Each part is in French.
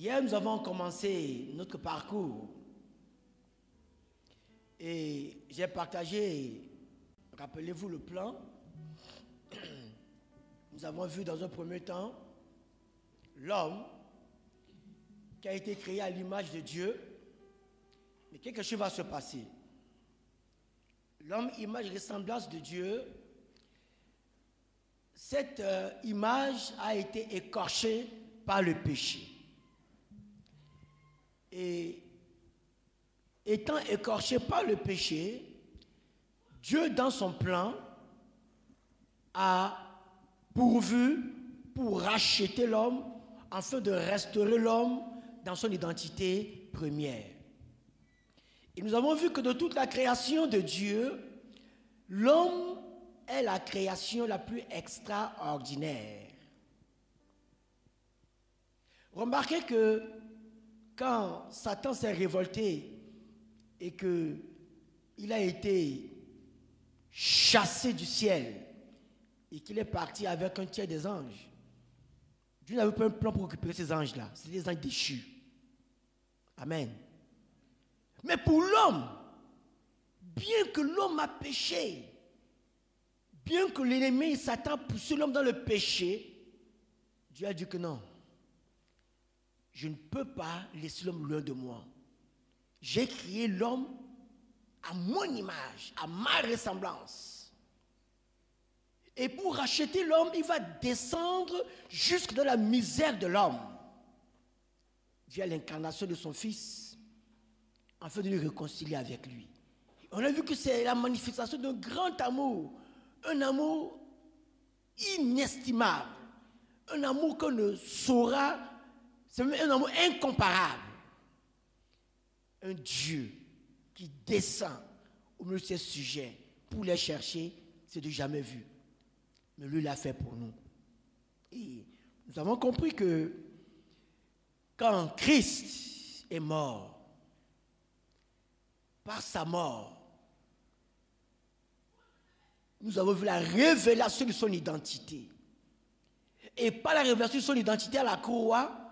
Hier, nous avons commencé notre parcours et j'ai partagé, rappelez-vous le plan. Nous avons vu dans un premier temps l'homme qui a été créé à l'image de Dieu, mais quelque chose va se passer. L'homme, image ressemblance de Dieu, cette euh, image a été écorchée par le péché. Et étant écorché par le péché, Dieu, dans son plan, a pourvu pour racheter l'homme afin de restaurer l'homme dans son identité première. Et nous avons vu que de toute la création de Dieu, l'homme est la création la plus extraordinaire. Remarquez que quand Satan s'est révolté et qu'il a été chassé du ciel et qu'il est parti avec un tiers des anges, Dieu n'avait pas un plan pour récupérer ces anges-là. C'est des anges déchus. Amen. Mais pour l'homme, bien que l'homme a péché, bien que l'ennemi Satan pousse l'homme dans le péché, Dieu a dit que non. Je ne peux pas laisser l'homme loin de moi. J'ai créé l'homme à mon image, à ma ressemblance. Et pour racheter l'homme, il va descendre jusque dans la misère de l'homme, via l'incarnation de son Fils, afin de le réconcilier avec lui. On a vu que c'est la manifestation d'un grand amour, un amour inestimable, un amour qu'on ne saura, c'est un amour incomparable un Dieu qui descend au milieu de ses sujets pour les chercher, c'est du jamais vu. Mais lui l'a fait pour nous. Et nous avons compris que quand Christ est mort, par sa mort, nous avons vu la révélation de son identité. Et par la révélation de son identité à la croix,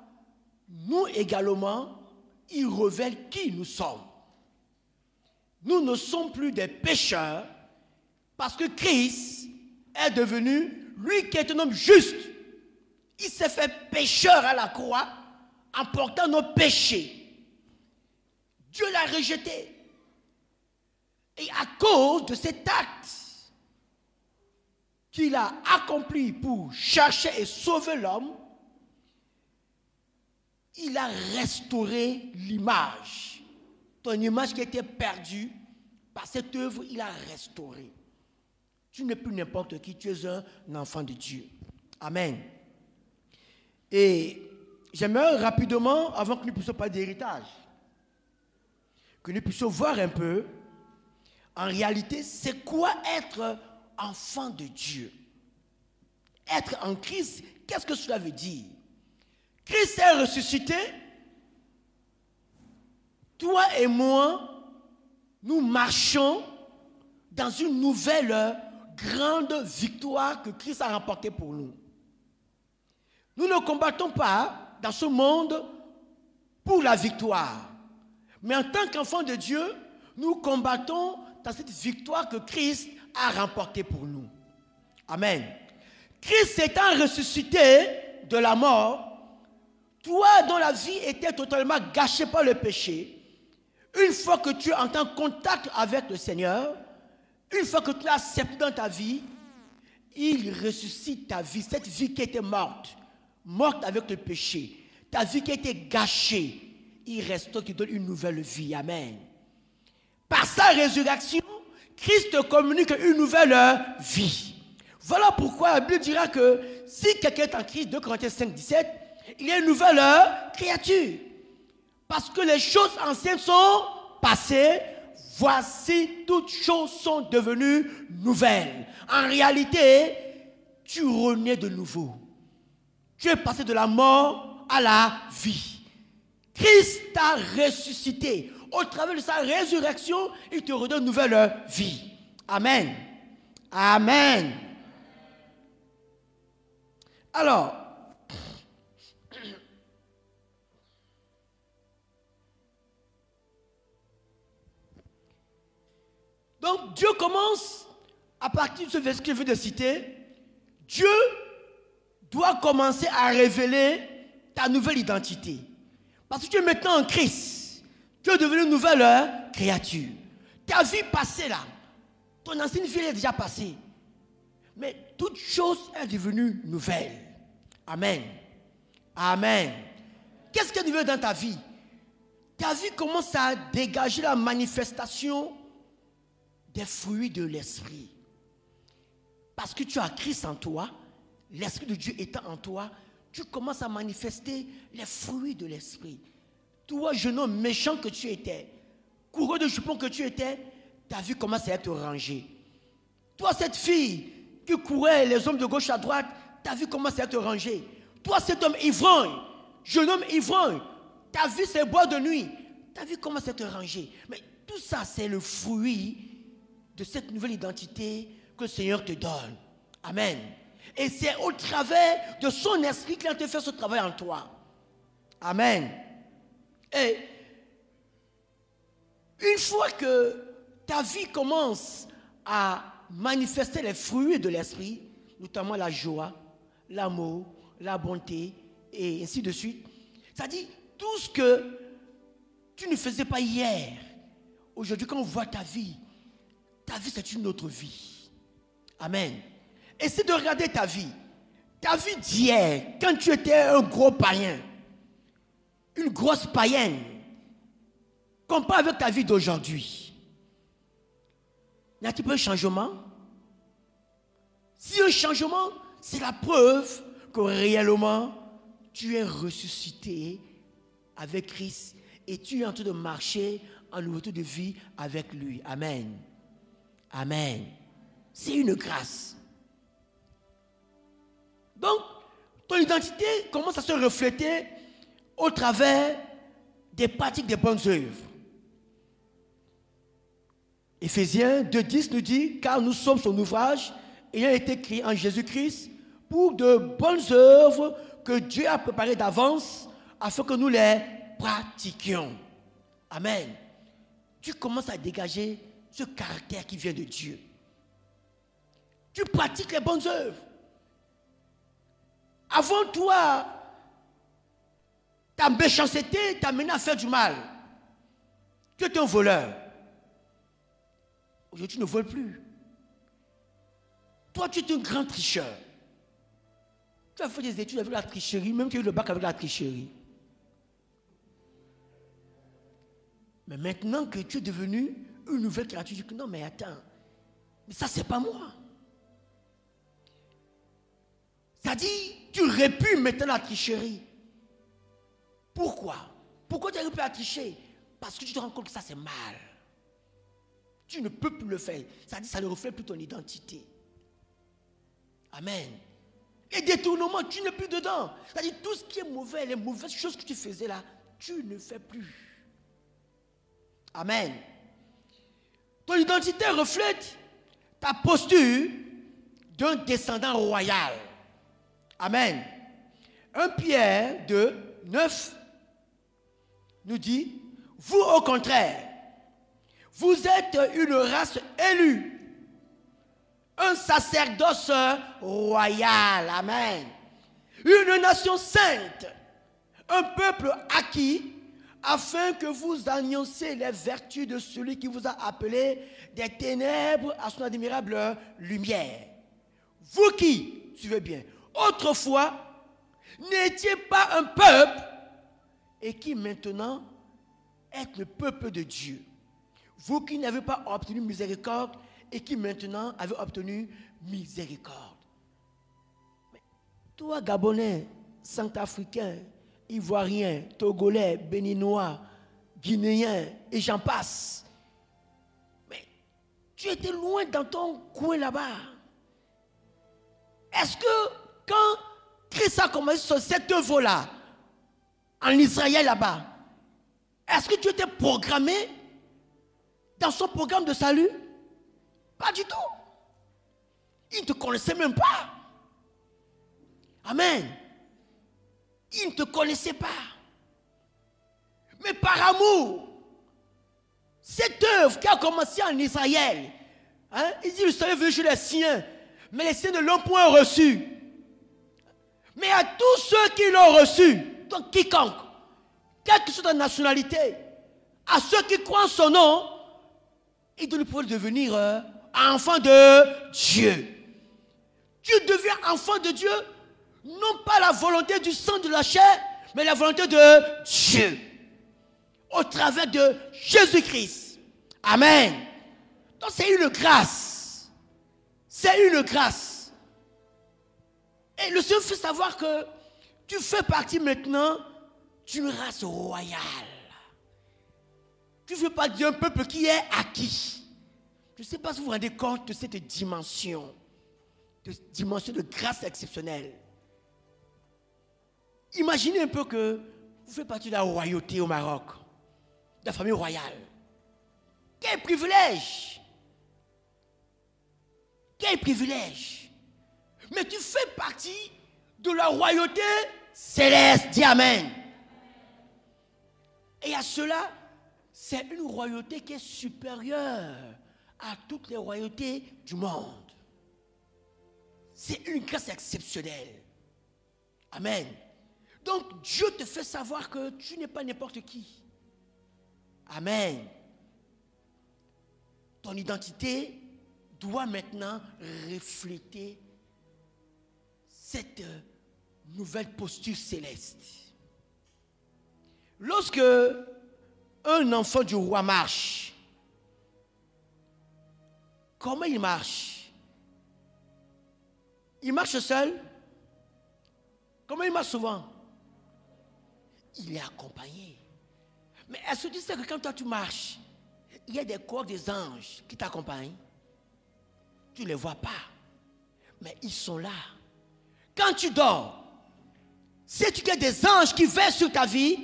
nous également, il révèle qui nous sommes. Nous ne sommes plus des pécheurs parce que Christ est devenu, lui qui est un homme juste, il s'est fait pécheur à la croix en portant nos péchés. Dieu l'a rejeté. Et à cause de cet acte qu'il a accompli pour chercher et sauver l'homme, il a restauré l'image. Ton image qui était perdue, par cette œuvre, il a restauré. Tu n'es plus n'importe qui, tu es un enfant de Dieu. Amen. Et j'aimerais rapidement, avant que nous puissions parler d'héritage, que nous puissions voir un peu, en réalité, c'est quoi être enfant de Dieu? Être en Christ, qu'est-ce que cela veut dire? Christ est ressuscité. Toi et moi, nous marchons dans une nouvelle grande victoire que Christ a remportée pour nous. Nous ne combattons pas dans ce monde pour la victoire. Mais en tant qu'enfants de Dieu, nous combattons dans cette victoire que Christ a remportée pour nous. Amen. Christ étant ressuscité de la mort, toi dont la vie était totalement gâchée par le péché, une fois que tu es en contact avec le Seigneur, une fois que tu l'as accepté dans ta vie, il ressuscite ta vie, cette vie qui était morte, morte avec le péché, ta vie qui était gâchée, il restaure, qui donne une nouvelle vie. Amen. Par sa résurrection, Christ communique une nouvelle vie. Voilà pourquoi la Bible dira que si quelqu'un est en Christ, 2 Corinthiens 5, 17, il y a une nouvelle créature. Parce que les choses anciennes sont passées, voici toutes choses sont devenues nouvelles. En réalité, tu renais de nouveau. Tu es passé de la mort à la vie. Christ t'a ressuscité. Au travers de sa résurrection, il te redonne une nouvelle vie. Amen. Amen. Alors, Donc Dieu commence, à partir de ce verset que je viens de citer, Dieu doit commencer à révéler ta nouvelle identité. Parce que tu es maintenant en Christ. Tu es devenu une nouvelle euh, créature. Ta vie passée là, ton ancienne vie est déjà passée. Mais toute chose est devenue nouvelle. Amen. Amen. Qu'est-ce qui est nouveau dans ta vie? Ta vie commence à dégager la manifestation des fruits de l'esprit. Parce que tu as Christ en toi, l'esprit de Dieu étant en toi, tu commences à manifester les fruits de l'esprit. Toi, jeune homme méchant que tu étais, coureur de jupon que tu étais, ta vie commence à être rangée. Toi, cette fille qui courait les hommes de gauche à droite, ta vie commence à être rangée. Toi, cet homme ivrogne, jeune homme ivrogne, ta vie c'est bois de nuit, ta vie commence à être rangée. Mais tout ça, c'est le fruit de cette nouvelle identité que le Seigneur te donne. Amen. Et c'est au travers de son esprit qu'il a fait ce travail en toi. Amen. Et une fois que ta vie commence à manifester les fruits de l'esprit, notamment la joie, l'amour, la bonté, et ainsi de suite, c'est-à-dire tout ce que tu ne faisais pas hier, aujourd'hui quand on voit ta vie, ta vie c'est une autre vie. Amen. Essaie de regarder ta vie. Ta vie d'hier, quand tu étais un gros païen, une grosse païenne, compare avec ta vie d'aujourd'hui. Y a-t-il pas un changement? Si un changement, c'est la preuve que réellement, tu es ressuscité avec Christ et tu es en train de marcher en nouveauté de vie avec lui. Amen. Amen. C'est une grâce. Donc, ton identité commence à se refléter au travers des pratiques des bonnes œuvres. Éphésiens 2.10 nous dit, car nous sommes son ouvrage, ayant été créé en Jésus-Christ, pour de bonnes œuvres que Dieu a préparées d'avance, afin que nous les pratiquions. Amen. Tu commences à dégager ce caractère qui vient de Dieu. Tu pratiques les bonnes œuvres. Avant toi, ta méchanceté t'a mené à faire du mal. Tu étais un voleur. Aujourd'hui, tu ne voles plus. Toi, tu es un grand tricheur. Tu as fait des études avec la tricherie, même tu as eu le bac avec la tricherie. Mais maintenant que tu es devenu une nouvelle créature, tu dis non, mais attends, mais ça, c'est pas moi. C'est-à-dire, tu répues maintenant la tricherie. Pourquoi? Pourquoi tu répues la tricher Parce que tu te rends compte que ça c'est mal. Tu ne peux plus le faire. Ça dit, ça ne reflète plus ton identité. Amen. Et détournement, tu n'es plus dedans. C'est-à-dire, tout ce qui est mauvais, les mauvaises choses que tu faisais là, tu ne fais plus. Amen. Ton identité reflète ta posture d'un descendant royal. Amen. 1 Pierre 2, 9 nous dit, vous au contraire, vous êtes une race élue, un sacerdoce royal, Amen. Une nation sainte, un peuple acquis, afin que vous annonciez les vertus de celui qui vous a appelé des ténèbres à son admirable lumière. Vous qui, suivez bien, autrefois n'étiez pas un peuple et qui maintenant êtes le peuple de Dieu. Vous qui n'avez pas obtenu miséricorde et qui maintenant avez obtenu miséricorde. Mais toi, Gabonais, Centrafricain, Ivoirien, Togolais, Béninois, Guinéen, et j'en passe. Mais tu étais loin dans ton coin là-bas. Est-ce que quand Christ a commencé sur cette œuvre-là, en Israël là-bas, est-ce que tu étais programmé dans son programme de salut? Pas du tout. Il ne te connaissait même pas. Amen. Il ne te connaissait pas. Mais par amour, cette œuvre qui a commencé en Israël, hein, il dit le salut est venu chez les siens, mais les siens ne l'ont point reçu. Mais à tous ceux qui l'ont reçu, donc quiconque, quelle que soit ta nationalité, à ceux qui croient en son nom, il doit pouvoir devenir euh, enfant de Dieu. Tu deviens enfant de Dieu, non pas la volonté du sang de la chair, mais la volonté de Dieu. Au travers de Jésus-Christ. Amen. Donc c'est une grâce. C'est une grâce. Et le Seigneur fait savoir que tu fais partie maintenant d'une race royale. Tu ne fais pas d'un peuple qui est acquis. Je ne sais pas si vous vous rendez compte de cette dimension, de dimension de grâce exceptionnelle. Imaginez un peu que vous faites partie de la royauté au Maroc, de la famille royale. Quel privilège Quel privilège Mais tu fais partie de la royauté céleste. Dis Amen. Et à cela, c'est une royauté qui est supérieure à toutes les royautés du monde. C'est une grâce exceptionnelle. Amen. Donc Dieu te fait savoir que tu n'es pas n'importe qui. Amen. Ton identité doit maintenant refléter cette nouvelle posture céleste. Lorsque un enfant du roi marche, comment il marche? Il marche seul? Comment il marche souvent? Il est accompagné. Mais est-ce que que quand toi tu marches, il y a des corps des anges qui t'accompagnent? Tu ne les vois pas. Mais ils sont là. Quand tu dors, si tu as des anges qui veillent sur ta vie,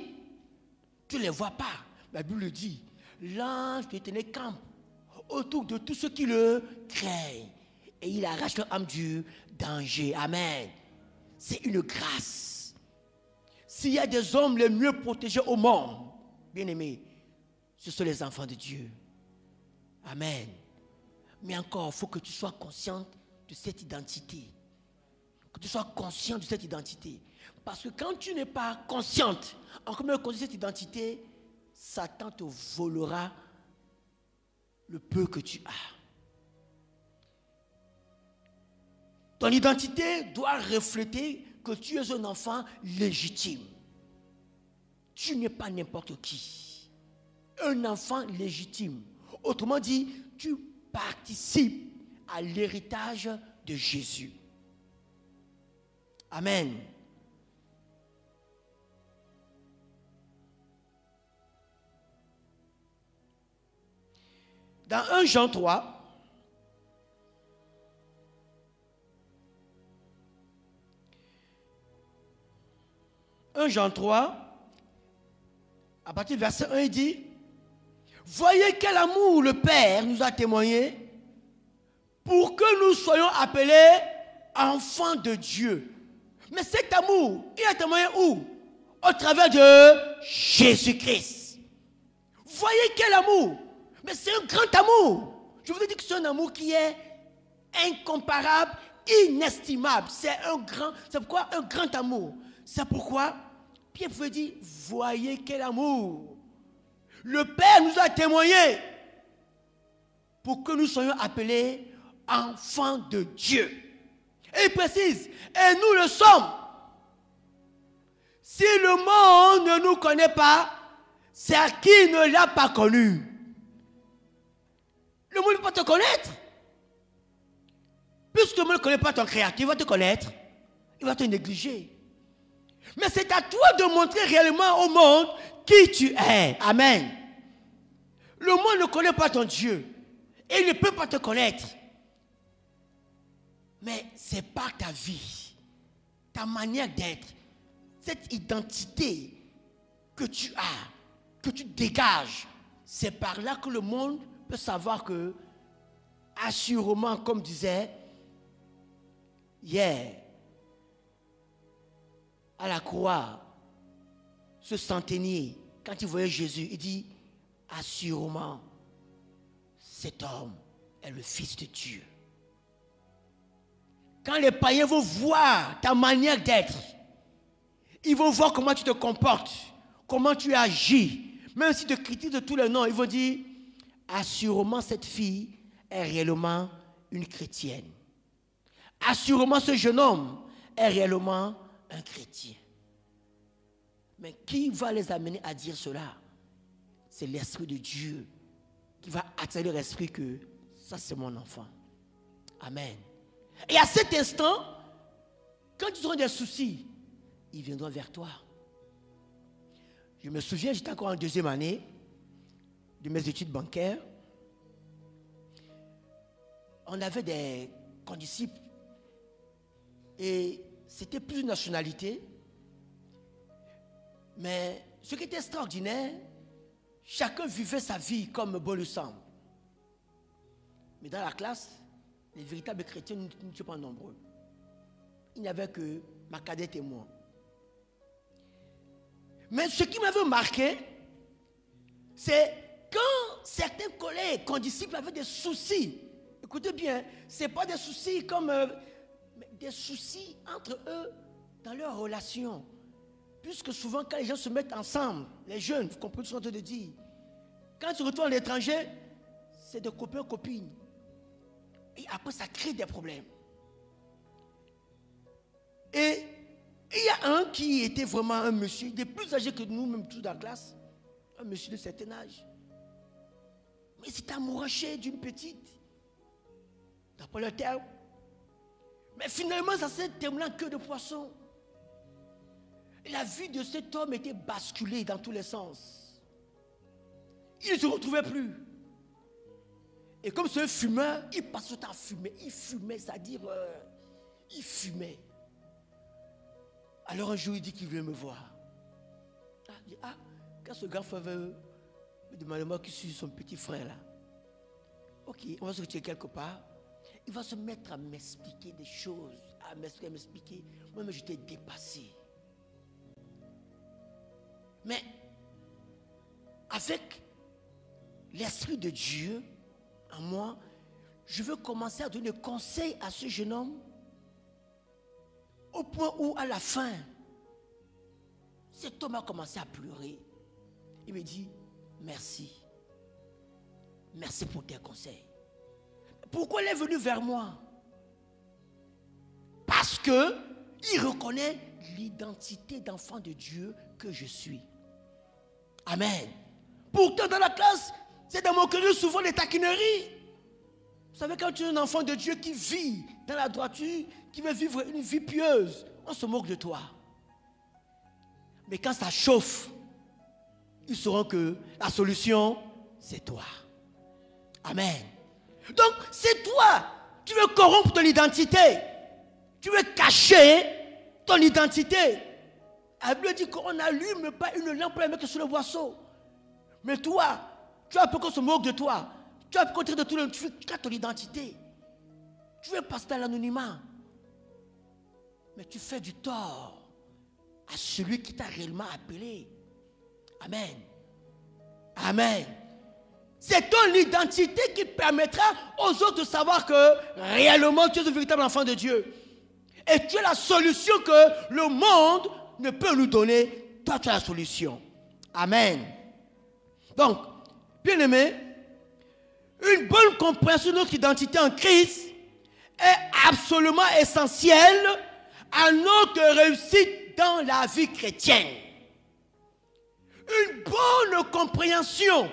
tu ne les vois pas. La Bible dit, l'ange de l'éternel campe autour de tous ceux qui le craignent. Et il arrache leur âme du danger. Amen. C'est une grâce. S'il y a des hommes les mieux protégés au monde, bien aimés, ce sont les enfants de Dieu. Amen. Mais encore, il faut que tu sois consciente de cette identité. Que tu sois conscient de cette identité. Parce que quand tu n'es pas consciente, en commun de cette identité, Satan te volera le peu que tu as. Ton identité doit refléter que tu es un enfant légitime. Tu n'es pas n'importe qui. Un enfant légitime. Autrement dit, tu participes à l'héritage de Jésus. Amen. Dans 1 Jean 3, « 1 Jean 3, à partir du verset 1, il dit, Voyez quel amour le Père nous a témoigné pour que nous soyons appelés enfants de Dieu. Mais cet amour, il a témoigné où? Au travers de Jésus-Christ. Voyez quel amour mais c'est un grand amour. Je vous dire que c'est un amour qui est incomparable, inestimable. C'est un grand, c'est pourquoi un grand amour? C'est pourquoi Pierre pouvait dire, voyez quel amour. Le Père nous a témoigné pour que nous soyons appelés enfants de Dieu. Et il précise, et nous le sommes. Si le monde ne nous connaît pas, c'est à qui ne l'a pas connu. Le monde ne peut pas te connaître. Puisque le monde ne connaît pas ton créateur, il va te connaître. Il va te négliger. Mais c'est à toi de montrer réellement au monde qui tu es. Amen. Le monde ne connaît pas ton Dieu. Et il ne peut pas te connaître. Mais c'est par ta vie, ta manière d'être, cette identité que tu as, que tu dégages. C'est par là que le monde peut savoir que, assurément, comme disait hier, à la croix, ce centenier, quand il voyait Jésus, il dit, assurément, cet homme est le Fils de Dieu. Quand les païens vont voir ta manière d'être, ils vont voir comment tu te comportes, comment tu agis. Même si tu critiques de tous les noms, ils vont dire, assurément cette fille est réellement une chrétienne. Assurément ce jeune homme est réellement un chrétien. Mais qui va les amener à dire cela? C'est l'Esprit de Dieu qui va attirer l'Esprit que ça c'est mon enfant. Amen. Et à cet instant, quand ils auront des soucis, ils viendront vers toi. Je me souviens, j'étais encore en deuxième année de mes études bancaires. On avait des condisciples et c'était plus nationalité. Mais ce qui était extraordinaire, chacun vivait sa vie comme bon le semble. Mais dans la classe, les véritables chrétiens n'étaient pas nombreux. Il n'y avait que ma cadette et moi. Mais ce qui m'avait marqué, c'est quand certains collègues, condisciples avaient des soucis. Écoutez bien, ce n'est pas des soucis comme euh, des soucis entre eux dans leur relation. Puisque souvent, quand les gens se mettent ensemble, les jeunes, vous comprenez ce que je de dire, quand tu retournes à l'étranger, c'est de copains, copines. Et après, ça crée des problèmes. Et il y a un qui était vraiment un monsieur, des plus âgé que nous, même tous dans la classe, un monsieur de certain âge. Mais c'est amouraché d'une petite. D'après le terme. Mais finalement, ça s'est terminé en queue de poisson. La vie de cet homme était basculée dans tous les sens. Il ne se retrouvait plus. Et comme c'est un fumeur, il passe son temps à fumer. Il fumait, c'est-à-dire, euh, il fumait. Alors un jour, il dit qu'il veut me voir. Ah, il dit, ah, quand ce grand frère veut me demander moi qui suis son petit frère là. Ok, on va se retirer quelque part. Il va se mettre à m'expliquer des choses, à m'expliquer. Moi, mais j'étais dépassé. Mais avec l'Esprit de Dieu en moi, je veux commencer à donner conseil à ce jeune homme au point où, à la fin, cet homme a commencé à pleurer. Il me dit, merci. Merci pour tes conseils. Pourquoi il est venu vers moi? Parce que il reconnaît l'identité d'enfant de Dieu que je suis. Amen. Pourtant, dans la classe, c'est mon moqueries, souvent des taquineries. Vous savez, quand tu es un enfant de Dieu qui vit dans la droiture, qui veut vivre une vie pieuse, on se moque de toi. Mais quand ça chauffe, ils sauront que la solution, c'est toi. Amen. Donc, c'est toi. Tu veux corrompre ton identité. Tu veux cacher ton identité. La Bible dit qu'on n'allume pas une lampe pour la mettre sur le boisseau. Mais toi, tu as peur qu'on se moque de toi. Tu as peur de tout le monde. Tu veux ton identité. Tu veux passer dans l'anonymat. Mais tu fais du tort à celui qui t'a réellement appelé. Amen. Amen. C'est ton identité qui permettra aux autres de savoir que réellement tu es un véritable enfant de Dieu. Et tu es la solution que le monde ne peut nous donner, toi tu as la solution. Amen. Donc, bien aimé, une bonne compréhension de notre identité en Christ est absolument essentielle à notre réussite dans la vie chrétienne. Une bonne compréhension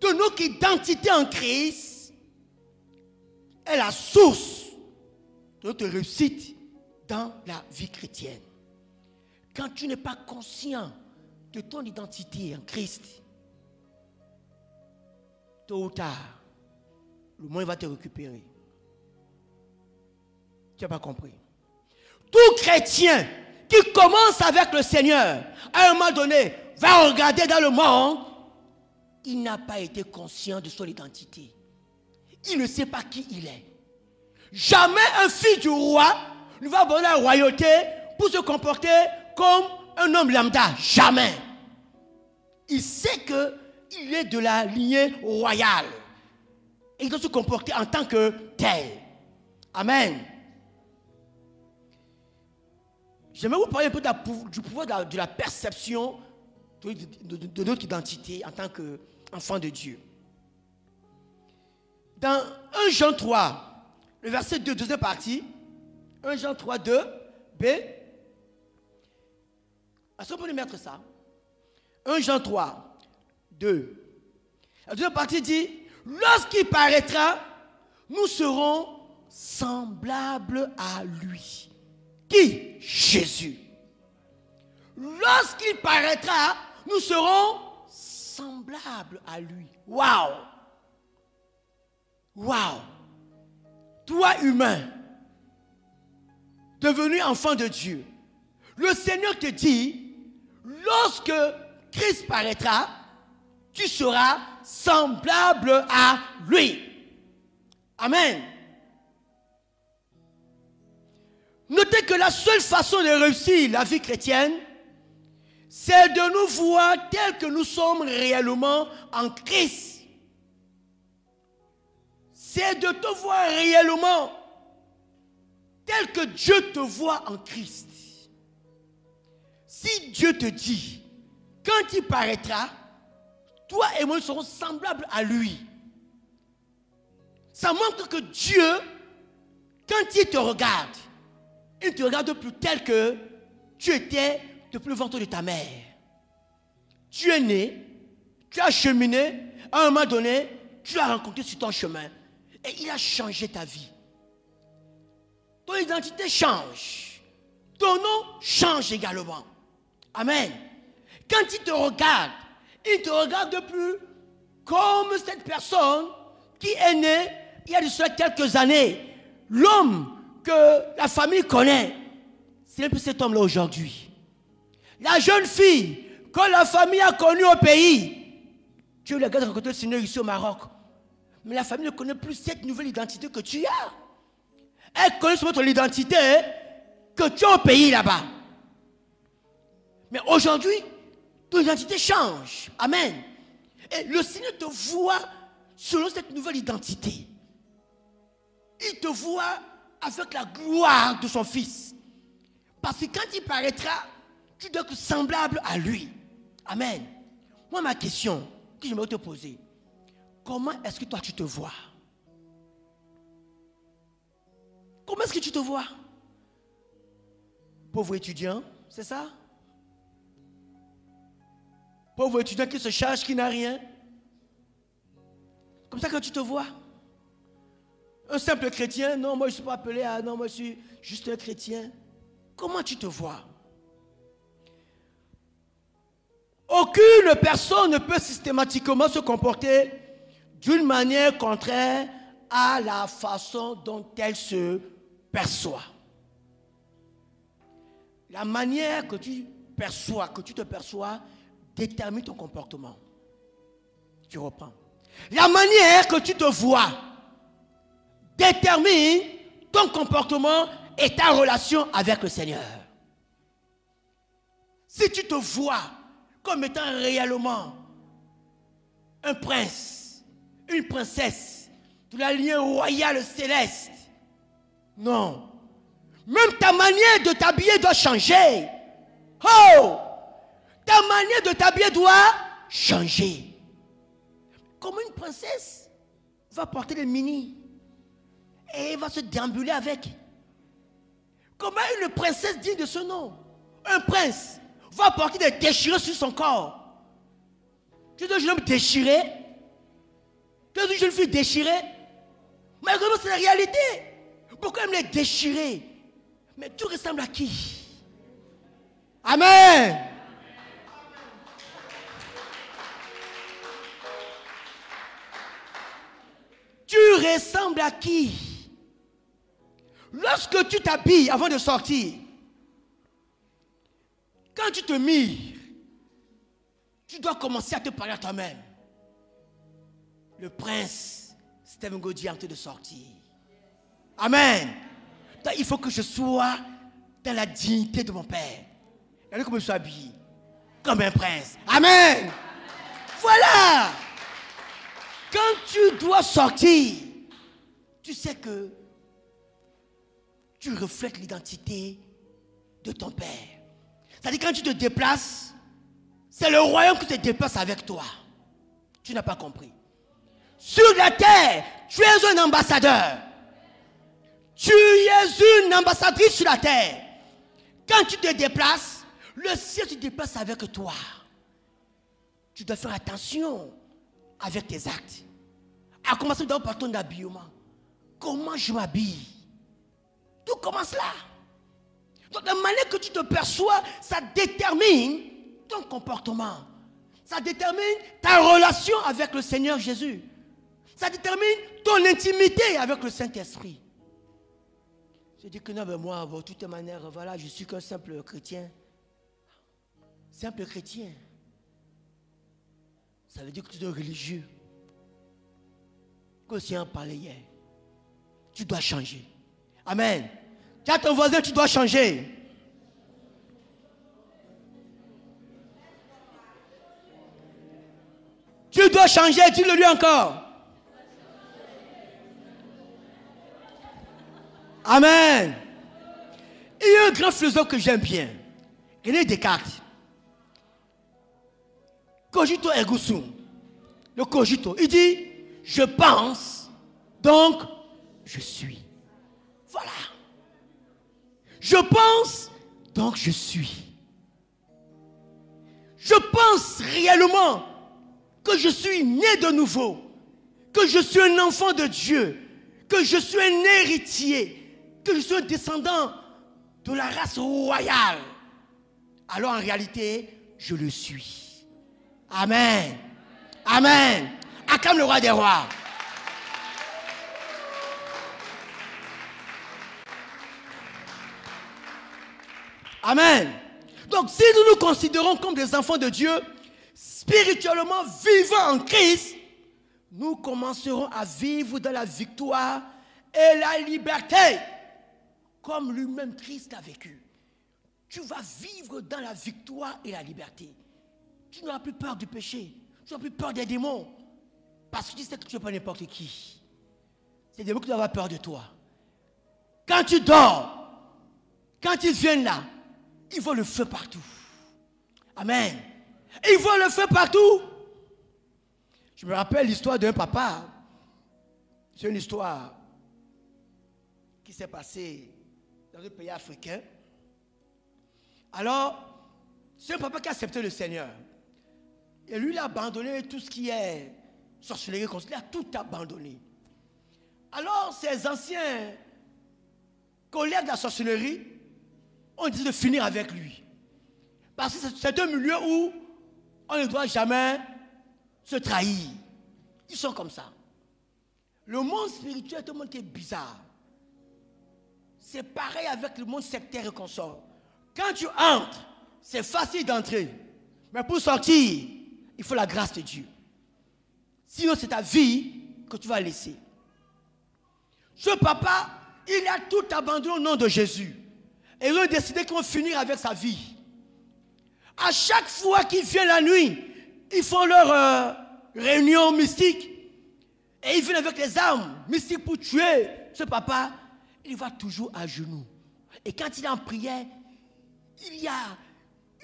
de notre identité en Christ est la source de notre réussite dans la vie chrétienne. Quand tu n'es pas conscient de ton identité en Christ, tôt ou tard, le monde va te récupérer. Tu n'as pas compris. Tout chrétien qui commence avec le Seigneur, à un moment donné, va regarder dans le monde, il n'a pas été conscient de son identité. Il ne sait pas qui il est. Jamais un fils du roi ne va avoir la royauté pour se comporter comme un homme lambda. Jamais. Il sait qu'il est de la lignée royale. Et il doit se comporter en tant que tel. Amen. J'aimerais vous parler un peu du pouvoir de la, perception de, notre identité en tant qu'enfant de Dieu. Dans 1 Jean 3, le verset 2, deuxième partie, 1 Jean 3, 2, B. Est-ce qu'on peut mettre ça? 1 Jean 3, 2. La deuxième partie dit, lorsqu'il paraîtra, nous serons semblables à lui. Qui? Jésus. Lorsqu'il paraîtra, nous serons semblables à lui. Waouh Waouh Toi humain, devenu enfant de Dieu, le Seigneur te dit, lorsque Christ paraîtra, tu seras semblable à lui. Amen. Notez que la seule façon de réussir la vie chrétienne, c'est de nous voir tels que nous sommes réellement en Christ. C'est de te voir réellement tel que Dieu te voit en Christ. Si Dieu te dit, quand il paraîtra, toi et moi serons semblables à lui. Ça montre que Dieu, quand il te regarde, il ne te regarde plus tel que tu étais depuis le ventre de ta mère. Tu es né, tu as cheminé, à un moment donné, tu l'as rencontré sur ton chemin. Et il a changé ta vie. Ton identité change. Ton nom change également. Amen. Quand il te regarde, il te regarde plus comme cette personne qui est née il y a de quelques années. L'homme que la famille connaît, c'est plus cet homme-là aujourd'hui. La jeune fille que la famille a connue au pays, tu le regardes rencontrer le Seigneur ici au Maroc. Mais la famille ne connaît plus cette nouvelle identité que tu as. Elle connaît seulement ton identité que tu as au pays là-bas. Mais aujourd'hui, ton identité change. Amen. Et le Seigneur te voit selon cette nouvelle identité. Il te voit avec la gloire de son Fils. Parce que quand il paraîtra, tu dois être semblable à lui. Amen. Moi, ma question que je vais te poser, comment est-ce que toi tu te vois? Comment est-ce que tu te vois? Pauvre étudiant, c'est ça? Pauvre étudiant qui se charge, qui n'a rien. Comme ça que tu te vois? Un simple chrétien, non, moi je ne suis pas appelé à, non, moi je suis juste un chrétien. Comment tu te vois? Aucune personne ne peut systématiquement se comporter d'une manière contraire à la façon dont elle se perçoit. La manière que tu perçois, que tu te perçois, détermine ton comportement. Tu reprends. La manière que tu te vois détermine ton comportement et ta relation avec le Seigneur. Si tu te vois comme étant réellement un prince, une princesse de la ligne royale céleste, non. Même ta manière de t'habiller doit changer. Oh! Ta manière de t'habiller doit changer. Comme une princesse va porter des mini et va se déambuler avec. Comment une princesse digne de ce nom, un prince, va porter des déchirures sur son corps. Tu es un jeune déchiré Tu es une jeune fille déchirée Mais c'est la réalité. Pourquoi elle me déchirée Mais tu ressembles à qui? Amen. Tu ressembles à qui? Lorsque tu t'habilles avant de sortir, quand tu te mires, tu dois commencer à te parler à toi-même. Le prince Stephen Godier est en train de sortir. Amen. il faut que je sois dans la dignité de mon Père. Regardez comment je suis habillé. Comme un prince. Amen. Voilà. Quand tu dois sortir, tu sais que tu reflètes l'identité de ton Père. C'est-à-dire quand tu te déplaces, c'est le royaume qui te déplace avec toi. Tu n'as pas compris. Sur la terre, tu es un ambassadeur. Tu es une ambassadrice sur la terre. Quand tu te déplaces, le ciel se déplace avec toi. Tu dois faire attention avec tes actes. À commencer par ton habillement. Comment je m'habille? Tout commence là. Donc la manière que tu te perçois, ça détermine ton comportement. Ça détermine ta relation avec le Seigneur Jésus. Ça détermine ton intimité avec le Saint-Esprit. Je dis que non, mais moi, de toute manière, voilà, je suis qu'un simple chrétien. Simple chrétien. Ça veut dire que tu es religieux. Que le Seigneur parlait hier. Tu dois changer. Amen. Tu as ton voisin, tu dois changer. Tu dois changer, dis-le lui encore. Amen. Il y a un grand philosophe que j'aime bien. René Descartes. Cogito ergo sum. Le cogito. Il dit, je pense, donc je suis. Je pense, donc je suis. Je pense réellement que je suis né de nouveau, que je suis un enfant de Dieu, que je suis un héritier, que je suis un descendant de la race royale. Alors en réalité, je le suis. Amen. Amen. Acclame le roi des rois. Amen. Donc si nous nous considérons comme des enfants de Dieu, spirituellement vivant en Christ, nous commencerons à vivre dans la victoire et la liberté, comme lui-même Christ a vécu. Tu vas vivre dans la victoire et la liberté. Tu n'auras plus peur du péché. Tu n'auras plus peur des démons. Parce que tu sais que tu n'es pas n'importe qui. C'est des démons qui doivent avoir peur de toi. Quand tu dors, quand ils viennent là, ils voient le feu partout. Amen. Ils voient le feu partout. Je me rappelle l'histoire d'un papa. C'est une histoire qui s'est passée dans un pays africain. Alors, c'est un papa qui a accepté le Seigneur. Et lui, il a abandonné tout ce qui est sorcellerie, il a tout abandonné. Alors, ses anciens collègues de la sorcellerie ont dit de finir avec lui. Parce que c'est un milieu où on ne doit jamais se trahir. Ils sont comme ça. Le monde spirituel, tout le monde est bizarre. C'est pareil avec le monde sectaire et consort. Quand tu entres, c'est facile d'entrer. Mais pour sortir, il faut la grâce de Dieu. Sinon, c'est ta vie que tu vas laisser. Ce papa, il a tout abandonné au nom de Jésus. Et ils ont décidé qu'ils vont finir avec sa vie. À chaque fois qu'ils viennent la nuit, ils font leur euh, réunion mystique. Et ils viennent avec les armes mystiques pour tuer ce papa. Il va toujours à genoux. Et quand il est en prière, il y a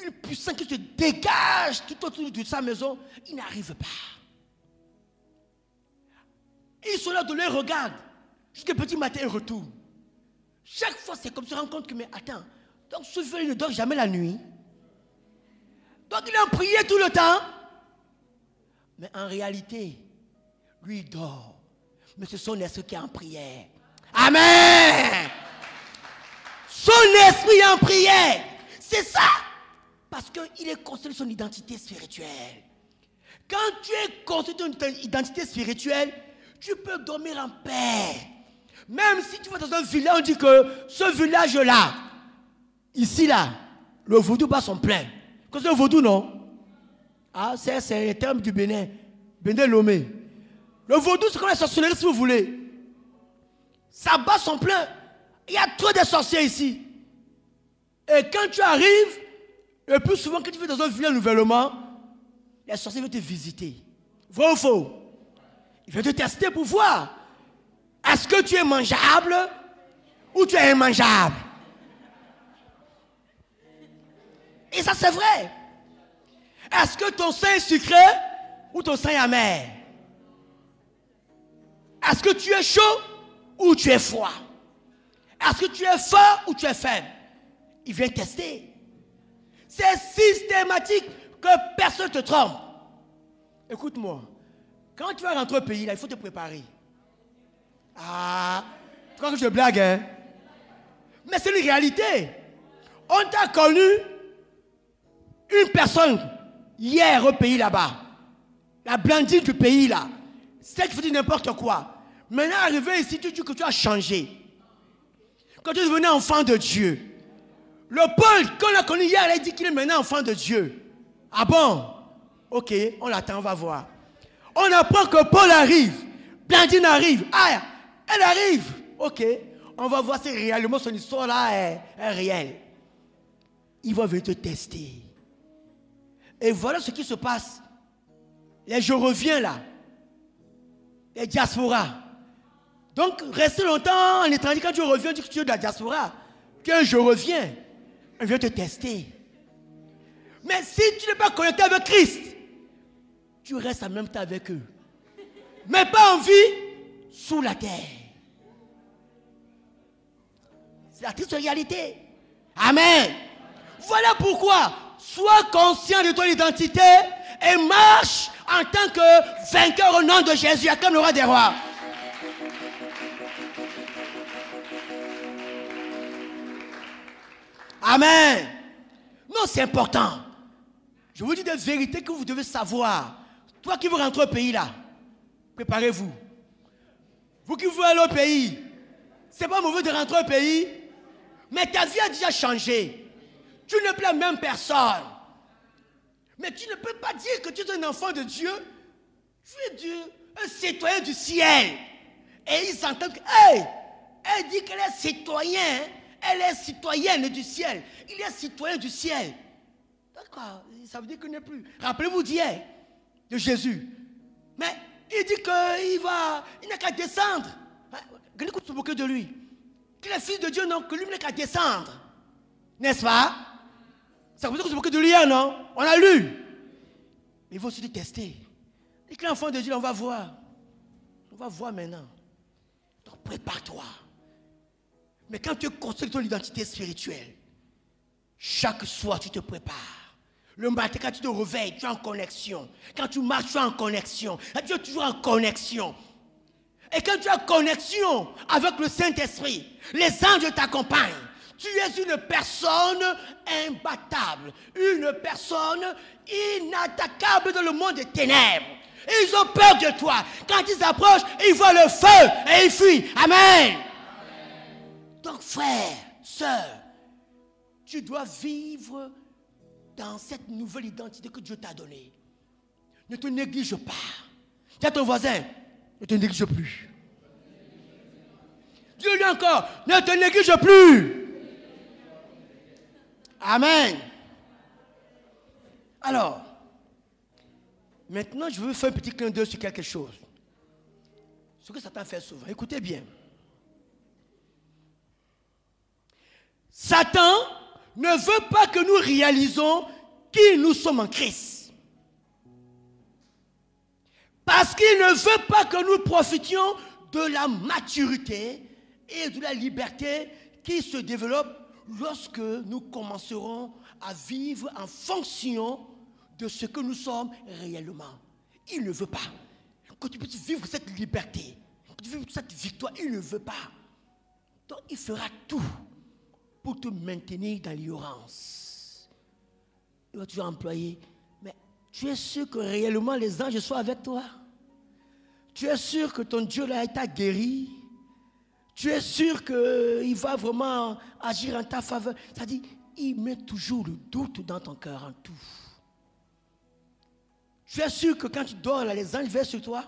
une puissance qui se dégage tout autour de sa maison. Il n'arrive pas. Ils sont là de les regarder. Jusqu'à petit matin, ils retournent. Chaque fois, c'est comme se rendre compte que, mais attends, donc ce vieux ne dort jamais la nuit. Donc il a prié tout le temps. Mais en réalité, lui il dort. Mais c'est son esprit qui est en prière. Amen. Son esprit est en prière. C'est ça. Parce qu'il est construit son identité spirituelle. Quand tu es construit ton identité spirituelle, tu peux dormir en paix. Même si tu vas dans un village, on dit que ce village-là, ici là, le vaudou bat son plein. Que c'est le vaudou, non? Ah, c'est le terme du Bénin. Bénin Lomé. Le vaudou, c'est comme la sorcellerie, si vous voulez. Ça bat son plein. Il y a trop de sorciers ici. Et quand tu arrives, le plus souvent, quand tu vas dans un village nouvellement, les sorciers vont te visiter. Vrai ou faux? Il veut te tester pour voir. Est-ce que tu es mangeable ou tu es immangeable? Et ça, c'est vrai. Est-ce que ton sein est sucré ou ton sein est amer? Est-ce que tu es chaud ou tu es froid? Est-ce que tu es fort ou tu es faible? Il vient tester. C'est systématique que personne ne te trompe. Écoute-moi. Quand tu vas rentrer au pays, là, il faut te préparer. Ah, tu crois que je blague, hein? Mais c'est une réalité. On t'a connu une personne hier au pays là-bas. La blandine du pays là. C'est qui fait n'importe quoi. Maintenant, arrivé ici, tu dis que tu as changé. Quand tu es devenu enfant de Dieu. Le Paul qu'on a connu hier, il a dit qu'il est maintenant enfant de Dieu. Ah bon? Ok, on l'attend, on va voir. On apprend que Paul arrive. Blandine arrive. Ah, elle arrive. Ok, on va voir si réellement son histoire là est, réelle. Il va venir te tester. Et voilà ce qui se passe. Et je reviens là. Les diasporas. Donc, rester longtemps en étranger, quand tu reviens, tu dis que tu es de la diaspora. Que je reviens. On vient te tester. Mais si tu n'es pas connecté avec Christ, tu restes en même temps avec eux. Mais pas en vie sous la terre. C'est la triste réalité. Amen. Voilà pourquoi, sois conscient de ton identité et marche en tant que vainqueur au nom de Jésus, comme le roi des rois. Amen. Non, c'est important. Je vous dis des vérités que vous devez savoir. Toi qui veux rentrer au pays là, préparez-vous. Vous qui voulez aller au pays, c'est pas mauvais de rentrer au pays, mais ta vie a déjà changé. Tu ne plais même personne. Mais tu ne peux pas dire que tu es un enfant de Dieu. Tu es Dieu, un citoyen du ciel. Et ils entendent que, hey, elle dit qu'elle est citoyen, elle est citoyenne du ciel. Il est citoyen du ciel. D'accord, ça veut dire qu'il n'est plus. Rappelez-vous d'hier, de Jésus. Mais il dit qu'il va, il n'a qu'à descendre. Qu'est-ce que tu de lui Qu'il est fils de Dieu, non, que lui n'a qu'à descendre. N'est-ce pas? Ça veut dire que tu de lui, hein, non? On a lu. Mais il faut aussi tester. Et que l'enfant de Dieu, on va voir. On va voir maintenant. Donc prépare-toi. Mais quand tu construis ton identité spirituelle, chaque soir tu te prépares. Le matin, quand tu te réveilles, tu es en connexion. Quand tu marches, tu es en connexion. Tu es toujours en connexion. Et quand tu es en connexion avec le Saint-Esprit, les anges t'accompagnent. Tu es une personne imbattable, une personne inattaquable dans le monde des ténèbres. Ils ont peur de toi. Quand ils approchent, ils voient le feu et ils fuient. Amen. Donc frère, soeur, tu dois vivre dans cette nouvelle identité que Dieu t'a donnée. Ne te néglige pas. À ton voisin, ne te néglige plus. Dieu lui encore, ne te néglige plus. Amen. Alors, maintenant je veux faire un petit clin d'œil sur quelque chose. Ce que Satan fait souvent. Écoutez bien. Satan ne veut pas que nous réalisons qui nous sommes en Christ. Parce qu'il ne veut pas que nous profitions de la maturité et de la liberté qui se développe lorsque nous commencerons à vivre en fonction de ce que nous sommes réellement. Il ne veut pas que tu puisses vivre cette liberté, que tu vivre cette victoire. Il ne veut pas. Donc il fera tout pour te maintenir dans l'ignorance. Il va employer. Mais tu es sûr que réellement les anges soient avec toi? Tu es sûr que ton Dieu là été guéri? Tu es sûr qu'il va vraiment agir en ta faveur? C'est-à-dire, il met toujours le doute dans ton cœur en tout. Tu es sûr que quand tu dors là, les anges viennent sur toi?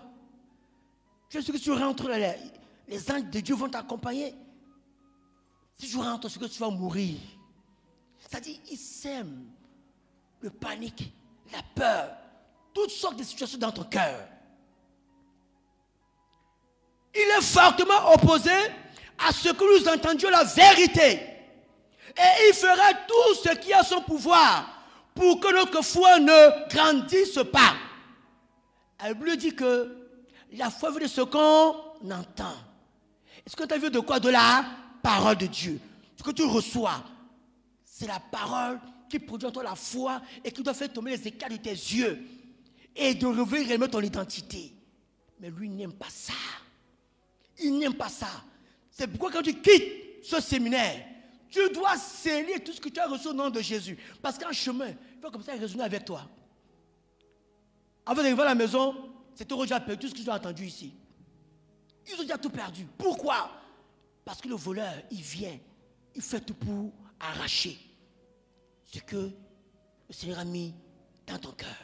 Tu es sûr que tu rentres là, les anges de Dieu vont t'accompagner? Si je rentre, c'est que tu vas mourir. C'est-à-dire, il sème le panique, la peur, toutes sortes de situations dans ton cœur. il est fortement opposé à ce que nous entendions la vérité. Et il fera tout ce qui à son pouvoir pour que notre foi ne grandisse pas. La Bible dit que la foi veut de ce qu'on entend. Est-ce que tu as vu de quoi De la parole de Dieu. Ce que tu reçois, c'est la parole qui produit en toi la foi et qui doit faire tomber les écailles de tes yeux et de révéler réellement ton identité. Mais lui n'aime pas ça. Il n'aime pas ça. C'est pourquoi quand tu quittes ce séminaire, tu dois sceller tout ce que tu as reçu au nom de Jésus. Parce qu'en chemin, il faut comme ça raisonner avec toi. Avant d'arriver à la maison, c'est déjà perdu tout ce que tu as entendu ici. Ils ont déjà tout perdu. Pourquoi? Parce que le voleur, il vient, il fait tout pour arracher ce que le Seigneur a mis dans ton cœur.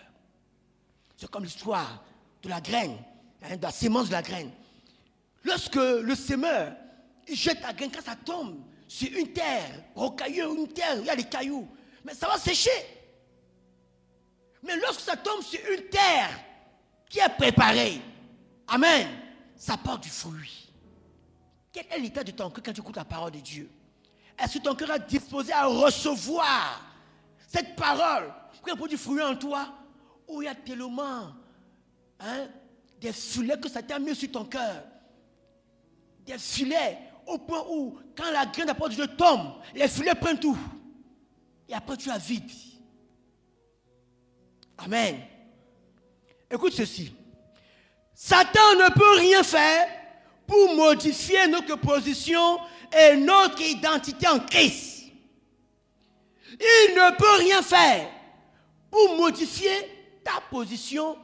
C'est comme l'histoire de la graine, hein, de la sémence de la graine. Lorsque le semeur, il jette la graine, quand ça tombe sur une terre rocailleuse, une terre, il y a des cailloux, mais ça va sécher. Mais lorsque ça tombe sur une terre qui est préparée, Amen, ça porte du fruit. Quel est l'état de ton cœur quand tu écoutes la parole de Dieu Est-ce que ton cœur est disposé à recevoir cette parole pour du fruit en toi Ou il y a tellement hein, des filets que ça t'a mis sur ton cœur? Des filets au point où, quand la graine de Dieu tombe, les filets prennent tout. Et après, tu as vide. Amen. Écoute ceci. Satan ne peut rien faire pour modifier notre position et notre identité en Christ. Il ne peut rien faire pour modifier ta position,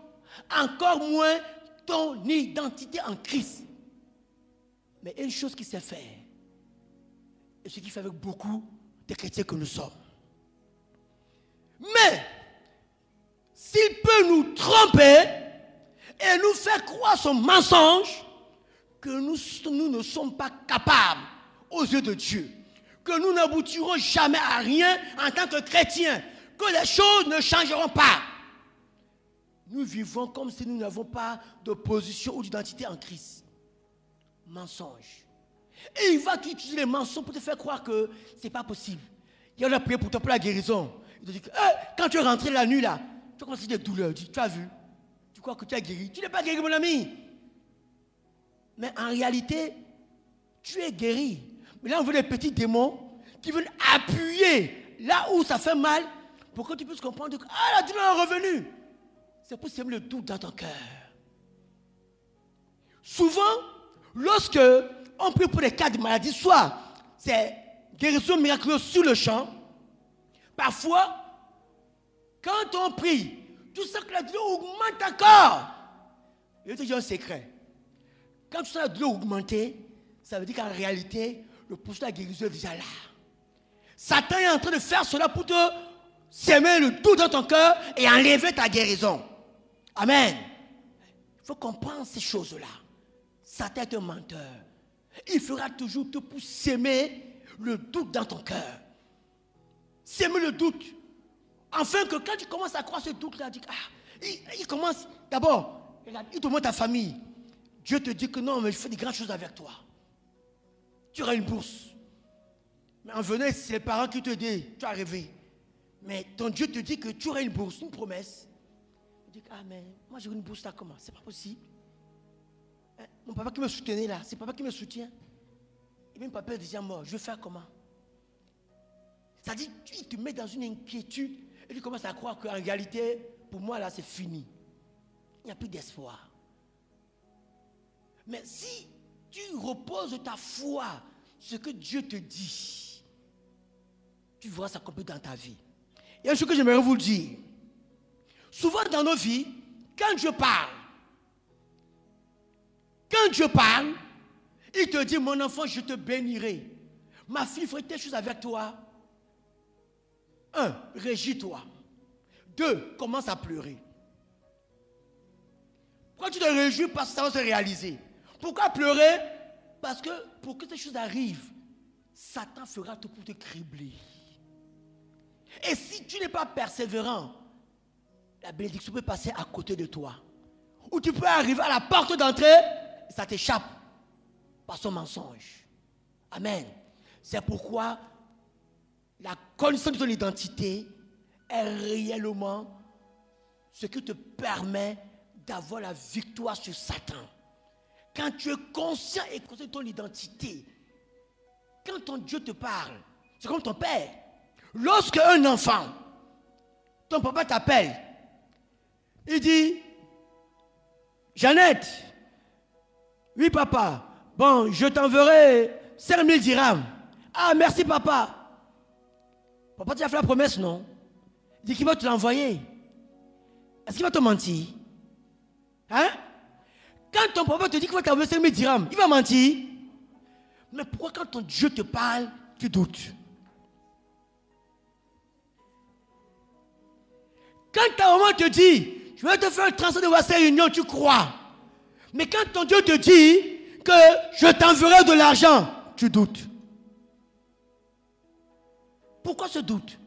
encore moins ton identité en Christ. Mais une chose qui sait faire, et ce qui fait avec beaucoup de chrétiens que nous sommes. Mais, s'il peut nous tromper et nous faire croire son mensonge, que nous, nous ne sommes pas capables aux yeux de Dieu, que nous n'aboutirons jamais à rien en tant que chrétiens, que les choses ne changeront pas. Nous vivons comme si nous n'avons pas de position ou d'identité en Christ mensonge. Et il va utiliser les mensonges pour te faire croire que ce n'est pas possible. Il y a prié pour toi pour la guérison. Il te dit quand tu es rentré la nuit là, tu as commencé des douleurs. Tu as vu Tu crois que tu es guéri. Tu n'es pas guéri, mon ami. Mais en réalité, tu es guéri. Mais là, on veut des petits démons qui veulent appuyer là où ça fait mal pour que tu puisses comprendre que ah, la douleur est revenue. C'est pour semer le doute dans ton cœur. Souvent, Lorsque on prie pour des cas de maladie, soit c'est guérison miraculeuse sur le champ, parfois, quand on prie, tout ça que la douleur augmente encore. Je te dire un secret. Quand tu sens la douleur augmenter, ça veut dire qu'en réalité, le processus de la guérison est déjà là. Satan est en train de faire cela pour te semer le doute dans ton cœur et enlever ta guérison. Amen. Il faut comprendre ces choses-là. Satan est un menteur. Il fera toujours tout pour s'aimer le doute dans ton cœur. S'aimer le doute. Enfin que quand tu commences à croire ce doute-là, ah, il, commence d'abord, il te montre ta famille. Dieu te dit que non, mais je fais des grandes choses avec toi. Tu auras une bourse. Mais en venant, c'est les parents qui te disent, tu as rêvé. Mais ton Dieu te dit que tu auras une bourse, une promesse. Tu dis, ah mais moi j'ai une bourse là, comment? C'est pas possible. Mon papa qui me soutenait là, c'est papa qui me soutient. Et même papa est déjà mort. Je vais faire comment? C'est-à-dire, il te met dans une inquiétude et tu commences à croire qu'en réalité, pour moi là, c'est fini. Il n'y a plus d'espoir. Mais si tu reposes ta foi ce que Dieu te dit, tu verras s'accomplir dans ta vie. Il y a une chose que j'aimerais vous dire. Souvent dans nos vies, quand je parle, quand Dieu parle, il te dit, mon enfant, je te bénirai. Ma fille ferait telle chose avec toi. Un, régis-toi. Deux, commence à pleurer. Pourquoi tu te réjouis Parce que ça va se réaliser? Pourquoi pleurer? Parce que pour que ces choses arrivent, Satan fera tout pour te cribler. Et si tu n'es pas persévérant, la bénédiction peut passer à côté de toi. Ou tu peux arriver à la porte d'entrée ça t'échappe. par son mensonge. Amen. C'est pourquoi la connaissance de ton identité est réellement ce qui te permet d'avoir la victoire sur Satan. Quand tu es conscient et conscient de ton identité, quand ton Dieu te parle, c'est comme ton père. Lorsque un enfant, ton papa t'appelle, il dit, Jeannette, oui papa, bon, je t'enverrai 5000 dirhams. Ah, merci papa. Papa, tu as fait la promesse, non? Il dit qu'il va te l'envoyer. Est-ce qu'il va te mentir? Hein? Quand ton papa te dit qu'il va t'envoyer 5000 dirhams, il va mentir. Mais pourquoi quand ton Dieu te parle, tu doutes? Quand ta maman te dit, je vais te faire un transfert de Western Union, tu crois. Mais quand ton Dieu te dit que je t'enverrai de l'argent, tu doutes. Pourquoi ce doute?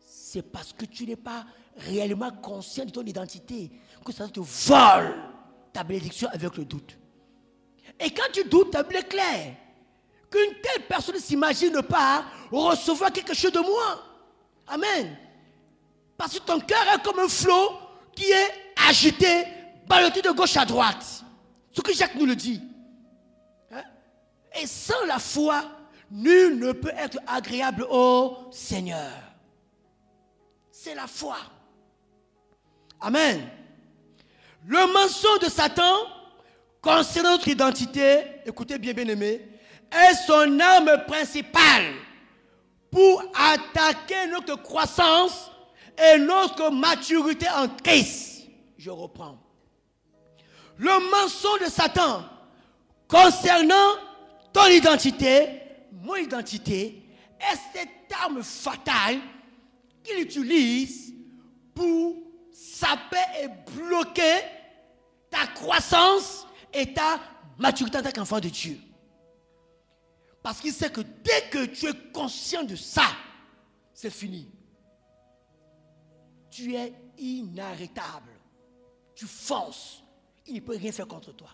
C'est parce que tu n'es pas réellement conscient de ton identité, que ça te vole bénédiction avec le doute. Et quand tu doutes, ta est claire. Qu'une telle personne ne s'imagine pas recevoir quelque chose de moi. Amen. Parce que ton cœur est comme un flot qui est agité, ballotté de gauche à droite. Ce que Jacques nous le dit. Hein? Et sans la foi, nul ne peut être agréable au Seigneur. C'est la foi. Amen. Le mensonge de Satan concernant notre identité, écoutez bien, bien aimé, est son arme principale pour attaquer notre croissance et notre maturité en Christ. Je reprends. Le mensonge de Satan concernant ton identité, mon identité, est cette arme fatale qu'il utilise pour saper et bloquer ta croissance et ta maturité en tant qu'enfant de Dieu. Parce qu'il sait que dès que tu es conscient de ça, c'est fini tu es inarrêtable. Tu fonces. Il ne peut rien faire contre toi.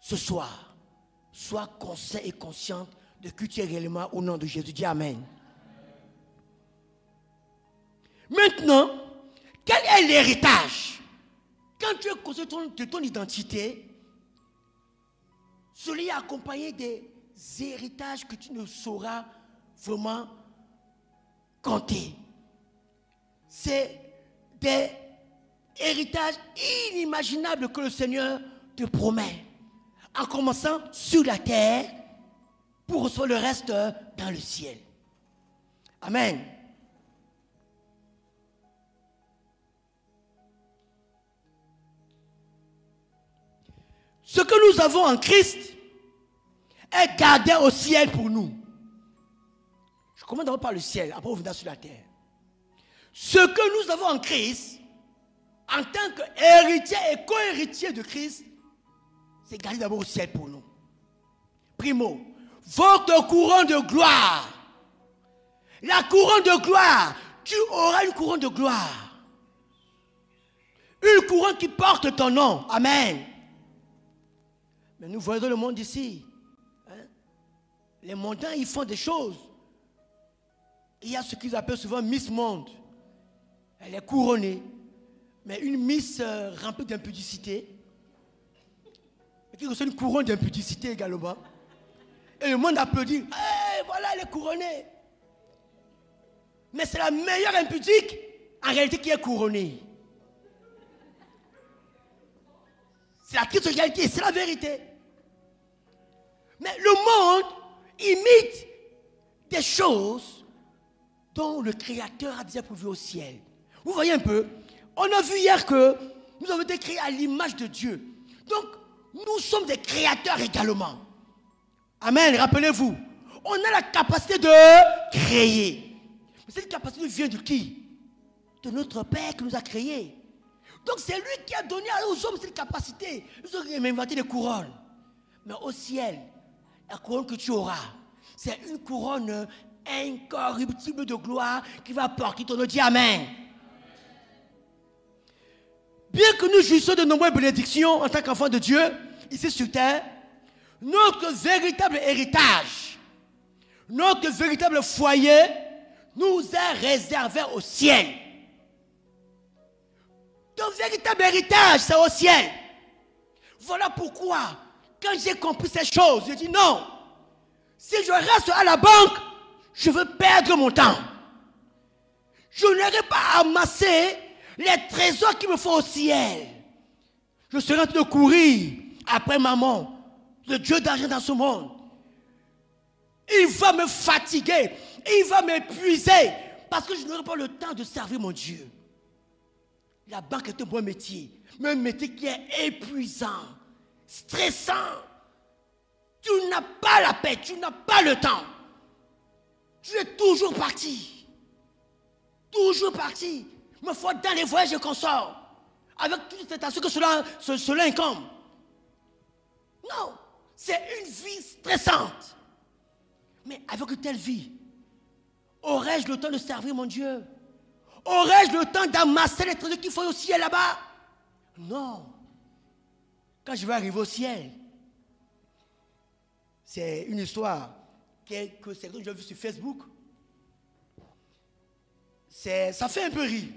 Ce soir, sois conscient et consciente de qui tu es réellement au nom de Jésus. Dis Amen. Maintenant, quel est l'héritage Quand tu es conscient de ton identité, cela est accompagné des héritages que tu ne sauras vraiment compter c'est des héritages inimaginables que le Seigneur te promet. En commençant sur la terre pour recevoir le reste dans le ciel. Amen. Ce que nous avons en Christ est gardé au ciel pour nous. Je commence d'abord par le ciel, après on viendra sur la terre. Ce que nous avons en Christ, en tant qu'héritier et co-héritier de Christ, c'est gardé d'abord au ciel pour nous. Primo, votre couronne de gloire. La couronne de gloire, tu auras une couronne de gloire. Une couronne qui porte ton nom. Amen. Nous voyons le monde ici. Hein. Les montants, ils font des choses. Il y a ce qu'ils appellent souvent Miss Monde. Elle est couronnée, mais une miss euh, remplie d'impudicité, qui reçoit une couronne d'impudicité également. Et le monde applaudit. Hey, voilà, elle est couronnée. Mais c'est la meilleure impudique, en réalité, qui est couronnée. C'est la triste réalité, c'est la vérité. Mais le monde imite des choses dont le Créateur a déjà prouvé au ciel. Vous voyez un peu On a vu hier que nous avons été créés à l'image de Dieu. Donc, nous sommes des créateurs également. Amen. Rappelez-vous, on a la capacité de créer. Mais cette capacité vient de qui? De notre Père qui nous a créés. Donc c'est lui qui a donné aux hommes cette capacité. Ils ont inventé des couronnes. Mais au ciel, la couronne que tu auras, c'est une couronne incorruptible de gloire qui va porter ton nom. Dis Amen. Bien que nous jouissions de nombreuses bénédictions en tant qu'enfants de Dieu, ici sur terre, notre véritable héritage, notre véritable foyer nous est réservé au ciel. Ton véritable héritage, c'est au ciel. Voilà pourquoi, quand j'ai compris ces choses, je dis non. Si je reste à la banque, je veux perdre mon temps. Je n'aurai pas amassé les trésors qui me font au ciel. Je serai en train de courir après maman, le Dieu d'argent dans ce monde. Il va me fatiguer, il va m'épuiser, parce que je n'aurai pas le temps de servir mon Dieu. La banque est un bon métier, mais un métier qui est épuisant, stressant. Tu n'as pas la paix, tu n'as pas le temps. Tu es toujours parti. Toujours parti. Mais faut dans les voyages qu'on sort. Avec toutes les tentations que cela, cela incombe. Non, c'est une vie stressante. Mais avec une telle vie, aurais-je le temps de servir mon Dieu? Aurais-je le temps d'amasser les trésors qu'il faut au ciel là-bas? Non. Quand je vais arriver au ciel, c'est une histoire que, que certains j'ai vu sur Facebook. Ça fait un peu rire.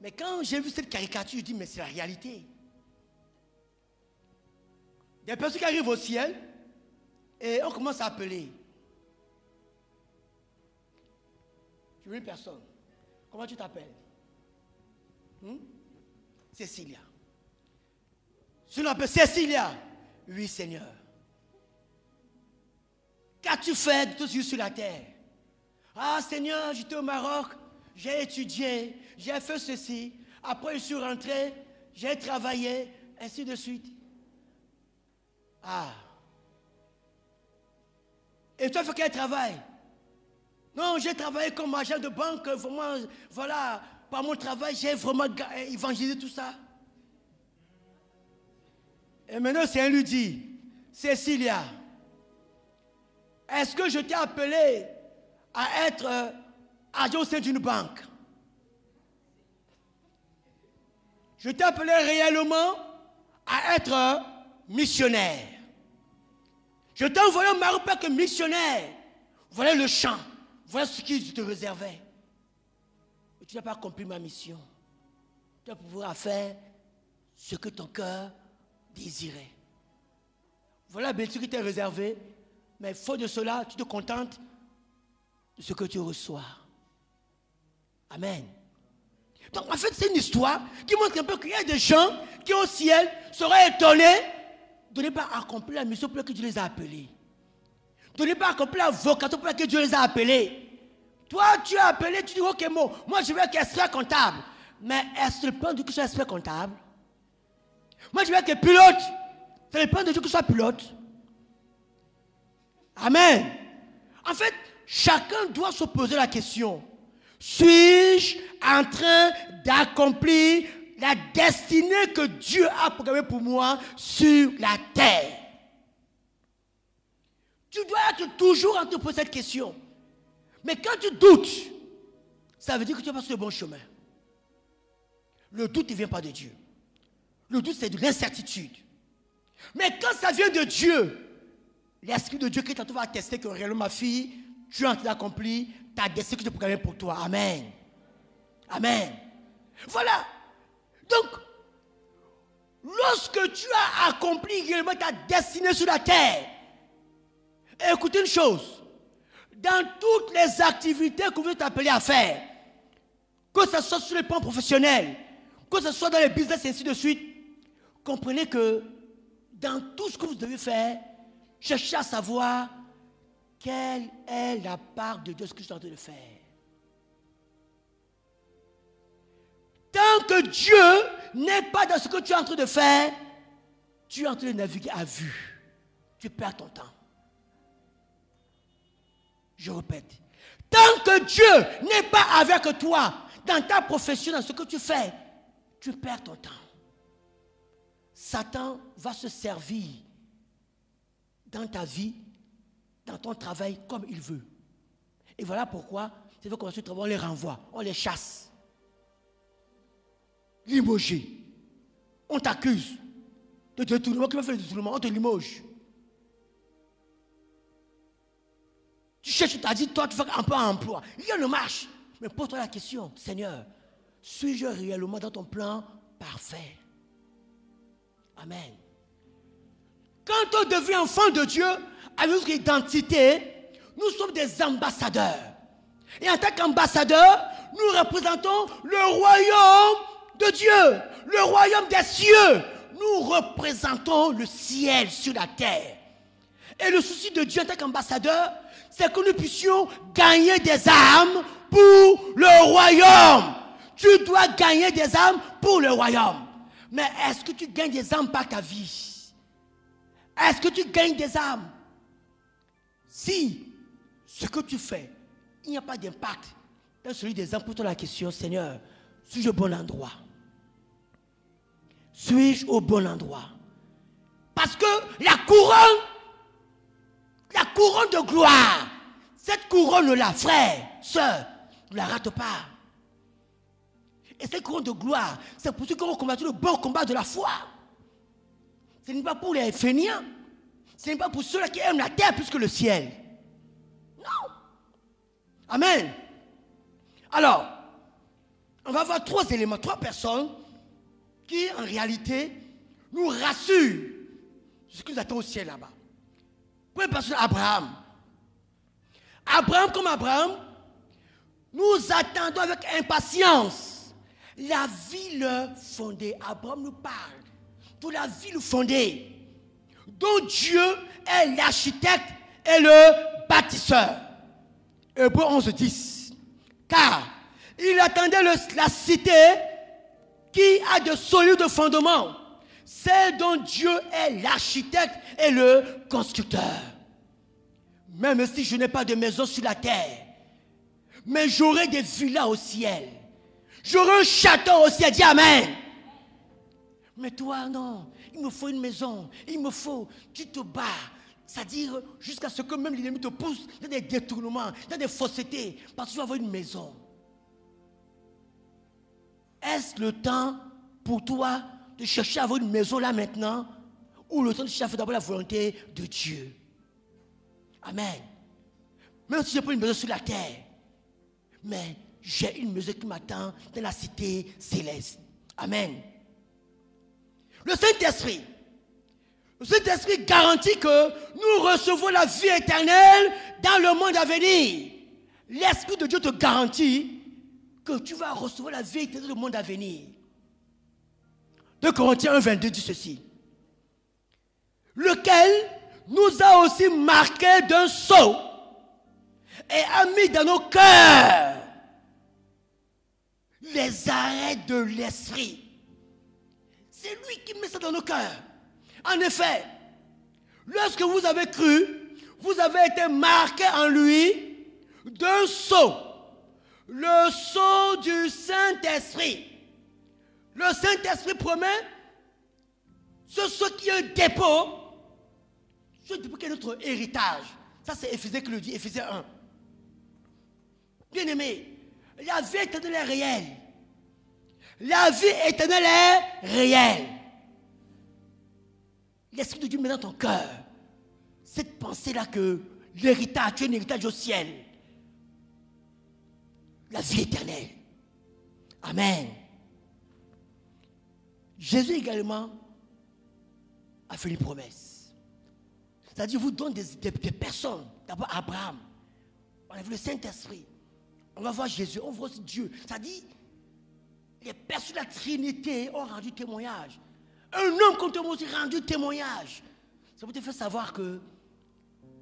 Mais quand j'ai vu cette caricature, je dis, mais c'est la réalité. Des personnes qui arrivent au ciel et on commence à appeler. Tu veux une personne. Comment tu t'appelles? Hmm? Cécilia. Je l'appelle Cécilia. Oui, Seigneur. Qu'as-tu fait de tout sur la terre? Ah, Seigneur, j'étais au Maroc, j'ai étudié, j'ai fait ceci. Après, je suis rentré, j'ai travaillé, ainsi de suite. Ah. Et toi, fait quel travail Non, j'ai travaillé comme agent de banque, vraiment, voilà, par mon travail, j'ai vraiment évangélisé tout ça. Et maintenant, c'est lui dit, Cécilia, est-ce que je t'ai appelé à être euh, agent au sein d'une banque? Je t'ai appelé réellement à être euh, missionnaire. Je t'ai envoyé au Maroc que missionnaire. Voilà le champ. Voilà ce qui te réservait. tu n'as pas accompli ma mission. Tu vas pouvoir faire ce que ton cœur désirait. Voilà bien ce qui t'est réservé. Mais faute de cela, tu te contentes de ce que tu reçois. Amen. Donc en fait, c'est une histoire qui montre un peu qu'il y a des gens qui au ciel seraient étonnés de ne pas accomplir la mission pour laquelle Dieu les a appelés. De ne pas accomplir la vocation pour laquelle Dieu les a appelés. Toi, tu es appelé, tu dis, ok, moi, moi je veux être expert comptable. Mais est-ce le plan Dieu que je expert comptable? Moi, je veux être pilote. C'est le plan de Dieu que je sois pilote. Amen. En fait, chacun doit se poser la question. Suis-je en train d'accomplir la destinée que Dieu a programmée pour moi sur la terre? Tu dois être toujours en train de poser cette question. Mais quand tu doutes, ça veut dire que tu n'es pas sur le bon chemin. Le doute ne vient pas de Dieu. Le doute, c'est de l'incertitude. Mais quand ça vient de Dieu, L'Esprit de Dieu qui tantôt va attester que réellement, ma fille, tu as accompli ta destinée que je programmée pour toi. Amen. Amen. Voilà. Donc, lorsque tu as accompli réellement ta destinée sur la terre, écoutez une chose. Dans toutes les activités que vous êtes appelés à faire, que ce soit sur le plan professionnel, que ce soit dans les business et ainsi de suite, comprenez que dans tout ce que vous devez faire, Cherchez à savoir quelle est la part de Dieu, ce que je suis en train de faire. Tant que Dieu n'est pas dans ce que tu es en train de faire, tu es en train de naviguer à vue. Tu perds ton temps. Je répète. Tant que Dieu n'est pas avec toi dans ta profession, dans ce que tu fais, tu perds ton temps. Satan va se servir dans ta vie, dans ton travail, comme il veut. Et voilà pourquoi, c'est fait qu'on on les renvoie, on les chasse. Limogé. On t'accuse de détournement, qui faire le détournement, on te limoge. Tu cherches, tu t'as dit, toi, tu fais un peu un emploi. Rien ne marche. Mais pose-toi la question, Seigneur, suis-je réellement dans ton plan parfait? Amen. Quand on devient enfant de Dieu, avec notre identité, nous sommes des ambassadeurs. Et en tant qu'ambassadeurs, nous représentons le royaume de Dieu, le royaume des cieux. Nous représentons le ciel sur la terre. Et le souci de Dieu en tant qu'ambassadeur, c'est que nous puissions gagner des âmes pour le royaume. Tu dois gagner des âmes pour le royaume. Mais est-ce que tu gagnes des âmes par ta vie? Est-ce que tu gagnes des âmes? Si ce que tu fais, il n'y a pas d'impact dans celui des âmes, pose-toi la question, Seigneur, suis-je au bon endroit? Suis-je au bon endroit? Parce que la couronne, la couronne de gloire, cette couronne-là, frère, soeur, ne la rate pas. Et cette couronne de gloire, c'est pour ceux qui ont combattu le bon combat de la foi. Ce n'est pas pour les Éphéniens. Ce n'est pas pour ceux qui aiment la terre plus que le ciel. Non. Amen. Alors, on va voir trois éléments, trois personnes qui, en réalité, nous rassurent ce que nous attendons au ciel là-bas. Première personne, Abraham. Abraham comme Abraham, nous attendons avec impatience la ville fondée, Abraham nous parle de la ville fondée, dont Dieu est l'architecte et le bâtisseur. Hébreu 11, 10. Car il attendait la cité qui a de solides fondements, celle dont Dieu est l'architecte et le constructeur. Même si je n'ai pas de maison sur la terre, mais j'aurai des villas au ciel J'aurai un château aussi à dire Amen. Mais toi, non. Il me faut une maison. Il me faut. Tu te bats. C'est-à-dire jusqu'à ce que même l'ennemi te pousse dans des détournements, dans des faussetés, parce que tu vas avoir une maison. Est-ce le temps pour toi de chercher à avoir une maison là maintenant ou le temps de chercher à d'abord la volonté de Dieu? Amen. Même si je pas une maison sur la terre, mais j'ai une maison qui m'attend dans la cité céleste. Amen. Le Saint-Esprit. Le Saint-Esprit garantit que nous recevons la vie éternelle dans le monde à venir. L'Esprit de Dieu te garantit que tu vas recevoir la vie éternelle dans le monde à venir. 2 Corinthiens 1, 22 dit ceci. Lequel nous a aussi marqué d'un sceau et a mis dans nos cœurs les arrêts de l'esprit. C'est lui qui met ça dans nos cœurs. En effet, lorsque vous avez cru, vous avez été marqué en lui d'un sceau, le sceau du Saint-Esprit. Le Saint-Esprit promet ce sceau qui est un dépôt, ce dépôt qui est notre héritage. Ça, c'est Éphésiens qui le dit, Éphésiens 1. Bien aimé, la vie éternelle est réelle. La vie éternelle est réelle. L'Esprit de Dieu met dans ton cœur cette pensée-là que l'héritage, tu es un héritage au ciel. La vie éternelle. Amen. Jésus également a fait une promesse. C'est-à-dire, vous donne des, des personnes. D'abord Abraham. On a vu le Saint-Esprit. On va voir Jésus, on voit aussi Dieu. Ça dit, les personnes de la Trinité ont rendu témoignage. Un homme comme toi aussi rendu témoignage. Ça vous te fait savoir que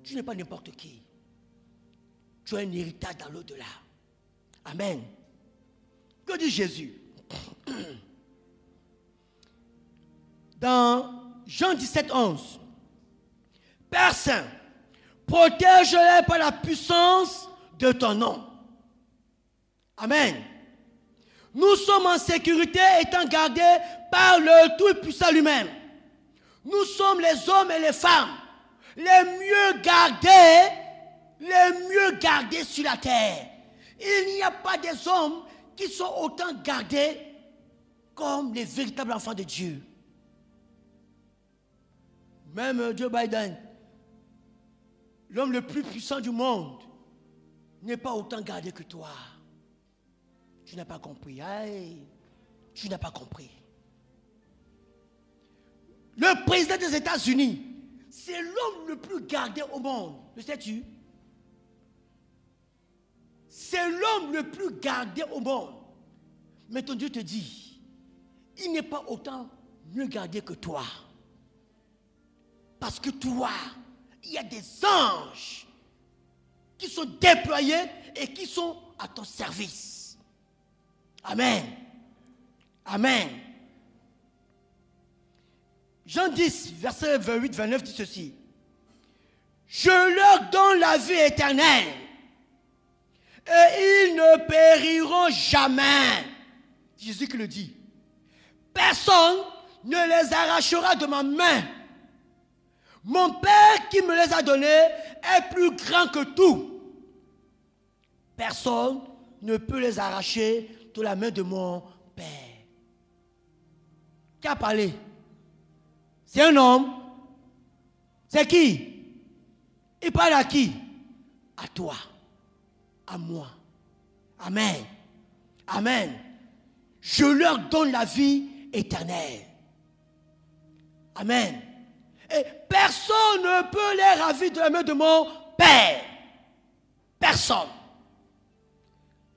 tu n'es pas n'importe qui. Tu as un héritage dans l'au-delà. Amen. Que dit Jésus? Dans Jean 17, 11. Père Saint, protège-les par la puissance de ton nom. Amen. Nous sommes en sécurité étant gardés par le Tout-Puissant lui-même. Nous sommes les hommes et les femmes les mieux gardés, les mieux gardés sur la terre. Il n'y a pas des hommes qui sont autant gardés comme les véritables enfants de Dieu. Même Joe Biden, l'homme le plus puissant du monde, n'est pas autant gardé que toi. Tu n'as pas compris. Tu n'as pas compris. Le président des États-Unis, c'est l'homme le plus gardé au monde. Le sais-tu? C'est l'homme le plus gardé au monde. Mais ton Dieu te dit, il n'est pas autant mieux gardé que toi. Parce que toi, il y a des anges qui sont déployés et qui sont à ton service. Amen. Amen. Jean 10, verset 28-29 dit ceci. Je leur donne la vie éternelle et ils ne périront jamais. Jésus qui le dit. Personne ne les arrachera de ma main. Mon Père qui me les a donnés est plus grand que tout. Personne ne peut les arracher la main de mon Père. Qui a parlé? C'est un homme. C'est qui? Il parle à qui? À toi. À moi. Amen. Amen. Je leur donne la vie éternelle. Amen. Et personne ne peut les ravir de la main de mon Père. Personne.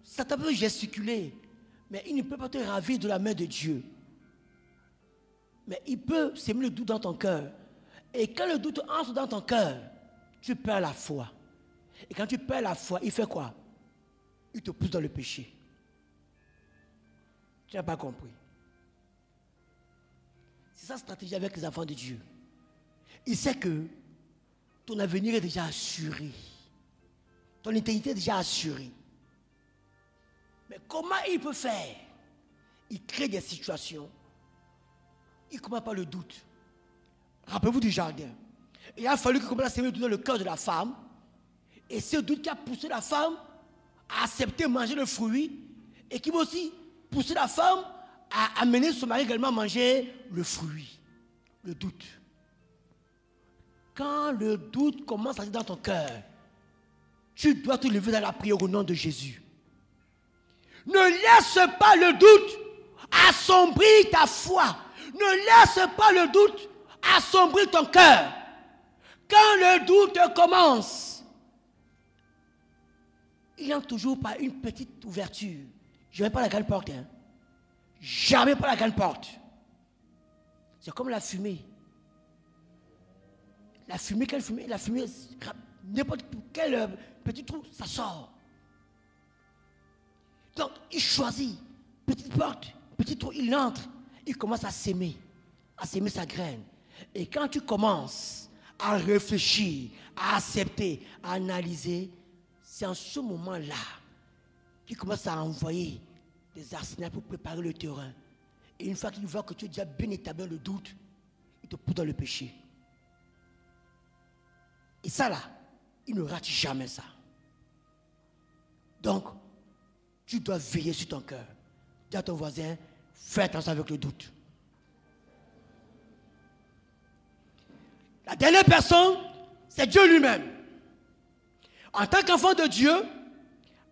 Ça peut gesticuler, mais il ne peut pas te ravir de la main de Dieu. Mais il peut s'aimer le doute dans ton cœur. Et quand le doute entre dans ton cœur, tu perds la foi. Et quand tu perds la foi, il fait quoi? Il te pousse dans le péché. Tu n'as pas compris. C'est sa stratégie avec les enfants de Dieu. Il sait que ton avenir est déjà assuré. Ton éternité est déjà assurée. Mais comment il peut faire? Il crée des situations. Il commence par le doute. Rappelez-vous du jardin. Il a fallu qu'il commence à doute dans le cœur de la femme. Et ce doute qui a poussé la femme à accepter manger le fruit et qui va aussi pousser la femme à amener son mari également à manger le fruit. Le doute. Quand le doute commence à être dans ton cœur, tu dois te lever dans la prière au nom de Jésus. Ne laisse pas le doute assombrir ta foi. Ne laisse pas le doute assombrir ton cœur. Quand le doute commence, il n'y a toujours pas une petite ouverture. Je ne vais pas la grande porte. Hein. Jamais pas la grande porte. C'est comme la fumée. La fumée, quelle fumée? La fumée, n'importe quel euh, petit trou, ça sort. Donc, il choisit. Petite porte, petit trou, il entre. Il commence à s'aimer, à s'aimer sa graine. Et quand tu commences à réfléchir, à accepter, à analyser, c'est en ce moment-là qu'il commence à envoyer des arsenals pour préparer le terrain. Et une fois qu'il voit que tu es déjà bien établi le doute, il te pousse dans le péché. Et ça là, il ne rate jamais ça. Donc, tu dois veiller sur ton cœur. Dis à ton voisin, fais attention avec le doute. La dernière personne, c'est Dieu lui-même. En tant qu'enfant de Dieu,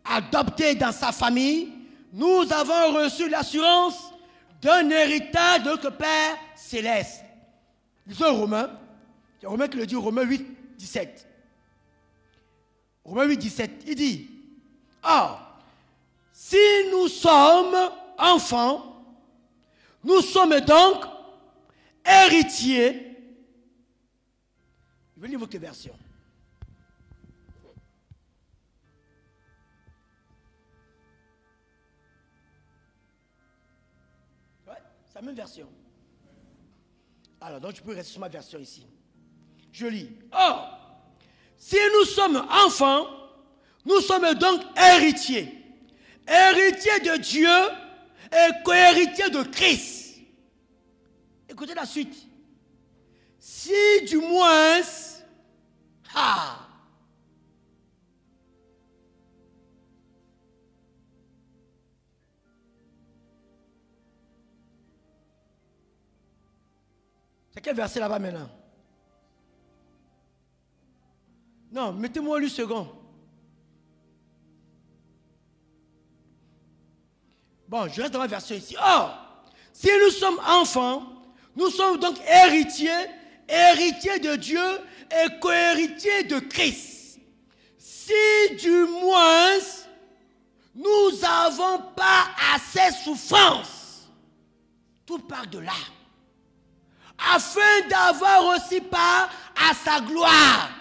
adopté dans sa famille, nous avons reçu l'assurance d'un héritage de notre Père céleste. Lisons Romain. C'est Romain qui le dit, Romain 8, 17. Romains 8, 17, il dit, Or, si nous sommes enfants, nous sommes donc héritiers. Je vais lire votre version. Ouais, c'est la même version. Alors, donc, je peux rester sur ma version ici. Je lis. Or, si nous sommes enfants, nous sommes donc héritiers. Héritiers de Dieu et co-héritiers de Christ. Écoutez la suite. Si du moins, ah, c'est quel verset là-bas maintenant? Non, mettez-moi lui second. Bon, je reste dans ma version ici. Or, si nous sommes enfants, nous sommes donc héritiers, héritiers de Dieu et cohéritiers de Christ. Si du moins nous n'avons pas assez souffrance, tout part de là, afin d'avoir aussi part à sa gloire.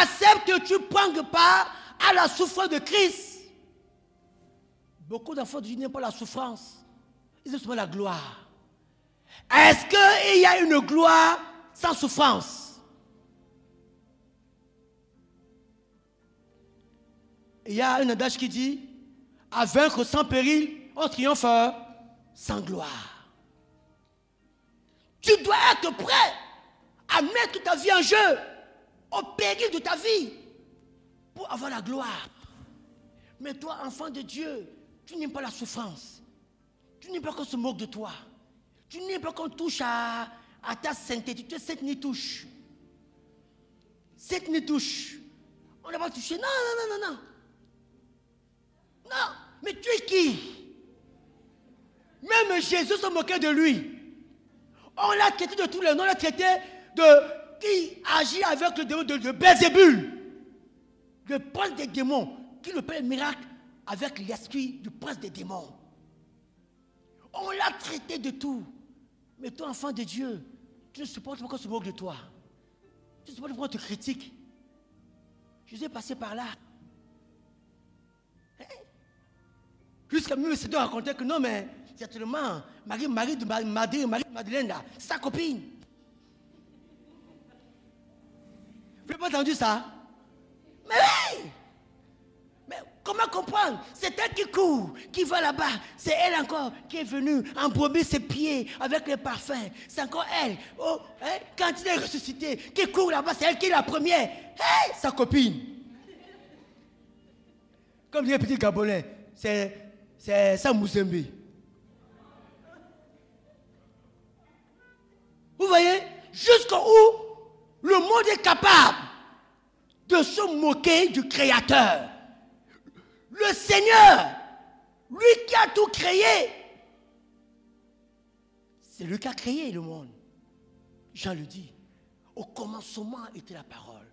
Accepte que tu prennes part à la souffrance de Christ. Beaucoup d'enfants de Dieu pas la souffrance. Ils aiment seulement la gloire. Est-ce qu'il y a une gloire sans souffrance? Il y a un adage qui dit À vaincre sans péril, on triomphe sans gloire. Tu dois être prêt à mettre ta vie en jeu, au péril de ta vie, pour avoir la gloire. Mais toi, enfant de Dieu, tu n'aimes pas la souffrance. Tu n'aimes pas qu'on se moque de toi. Tu n'aimes pas qu'on touche à, ta sainteté. Tu cette ni touche. Cette ni touche. On n'a pas touché. Non, non, non, non, non. Non. Mais tu es qui? Même Jésus se moquait de lui. On l'a traité de tous les noms. On l'a traité de qui agit avec le démon de, de Bézébul. Le prince des démons. Qui le le miracle avec l'esprit du prince des démons. On l'a traité de tout. Mais toi, enfant de Dieu, tu ne supportes pas qu'on se moque de toi. Tu ne supportes pas qu'on te critique. Je suis passé par là. Hein? Jusqu'à même se raconter que non, mais certainement, Marie, Marie de Marie, Marie de Madeleine, là, sa copine. Vous n'avez pas entendu ça? Mais oui! Comment comprendre? C'est elle qui court, qui va là-bas. C'est elle encore qui est venue embaumer ses pieds avec les parfums. C'est encore elle. Oh, hein, Quand il est ressuscité, qui court là-bas, c'est elle qui est la première. Hey, sa copine. Comme dit un petit Gabonais, c'est, c'est. Vous voyez? Jusqu'où le monde est capable de se moquer du Créateur. Le Seigneur, lui qui a tout créé, c'est lui qui a créé le monde. Jean le dit. Au commencement était la parole.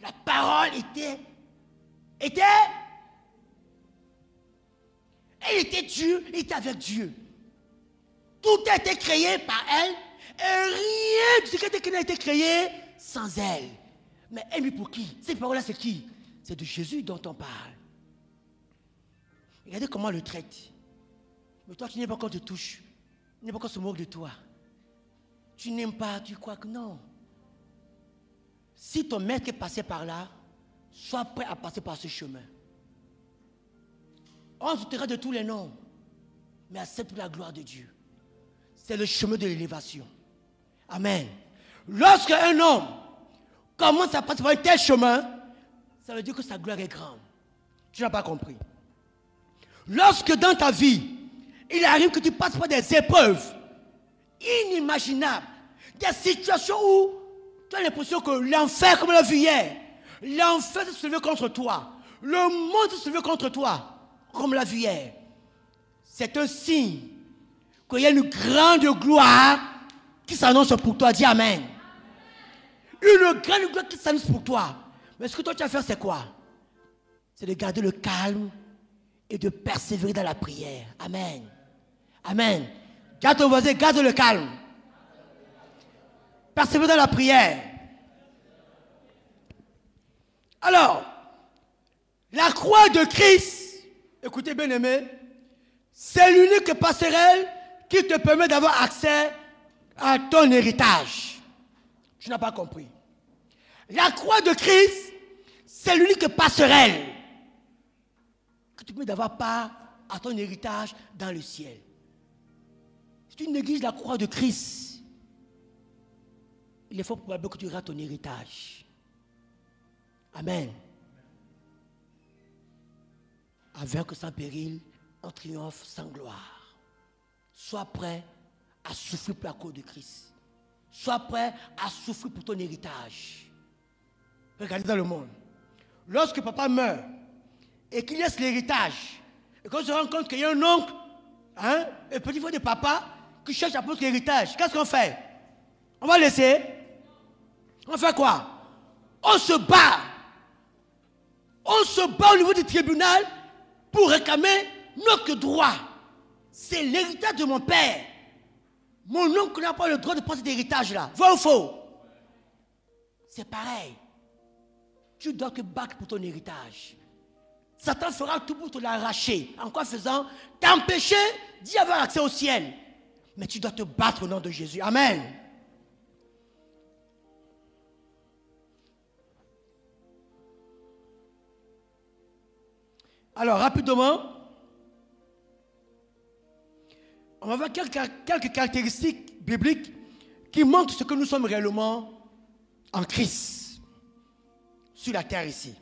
La parole était, était, elle était Dieu, elle était avec Dieu. Tout a été créé par elle et rien de ce qui a été créé sans elle. Mais elle, pour qui? Cette parole-là, c'est qui? C'est de Jésus dont on parle. Regardez comment on le traite. Mais toi, tu n'aimes pas qu'on te touche. Tu n'aimes pas qu'on se moque de toi. Tu n'aimes pas, tu crois que non. Si ton maître est passé par là, sois prêt à passer par ce chemin. On se de tous les noms, mais accepte la gloire de Dieu. C'est le chemin de l'élévation. Amen. Lorsque un homme commence à passer par un tel chemin, ça veut dire que sa gloire est grande. Tu n'as pas compris. Lorsque dans ta vie, il arrive que tu passes par des épreuves inimaginables, des situations où tu as l'impression que l'enfer, comme l'a vu hier, l'enfer se levé contre toi, le monde se levé contre toi, comme l'a vu hier. C'est un signe qu'il y a une grande gloire qui s'annonce pour toi. Dis Amen. Une grande gloire qui s'annonce pour toi. Mais ce que toi tu as à faire, c'est quoi? C'est de garder le calme et de persévérer dans la prière. Amen. Amen. Garde ton voisin, garde le calme. Persévérer dans la prière. Alors, la croix de Christ, écoutez bien aimé, c'est l'unique passerelle qui te permet d'avoir accès à ton héritage. Tu n'as pas compris. La croix de Christ, c'est l'unique passerelle tu peux d'avoir part à ton héritage dans le ciel. Si tu négliges la croix de Christ, il est fort probable que tu rates ton héritage. Amen. Avec sans péril, en triomphe sans gloire. Sois prêt à souffrir pour la croix de Christ. Sois prêt à souffrir pour ton héritage. Regardez dans le monde. Lorsque papa meurt et qu'il laisse l'héritage, et qu'on se rend compte qu'il y a un oncle, hein, un petit frère de papa, qui cherche à prendre l'héritage, qu'est-ce qu'on fait? On va laisser On fait quoi? On se bat. On se bat au niveau du tribunal pour réclamer notre droit. C'est l'héritage de mon père. Mon oncle n'a pas le droit de prendre cet héritage-là. Vrai ou faux? C'est pareil. Tu dois te battre pour ton héritage. Satan fera tout pour te l'arracher. En quoi faisant T'empêcher d'y avoir accès au ciel. Mais tu dois te battre au nom de Jésus. Amen. Alors, rapidement, on va voir quelques, caractéristiques bibliques qui montrent ce que nous sommes réellement en Christ sur la terre ici.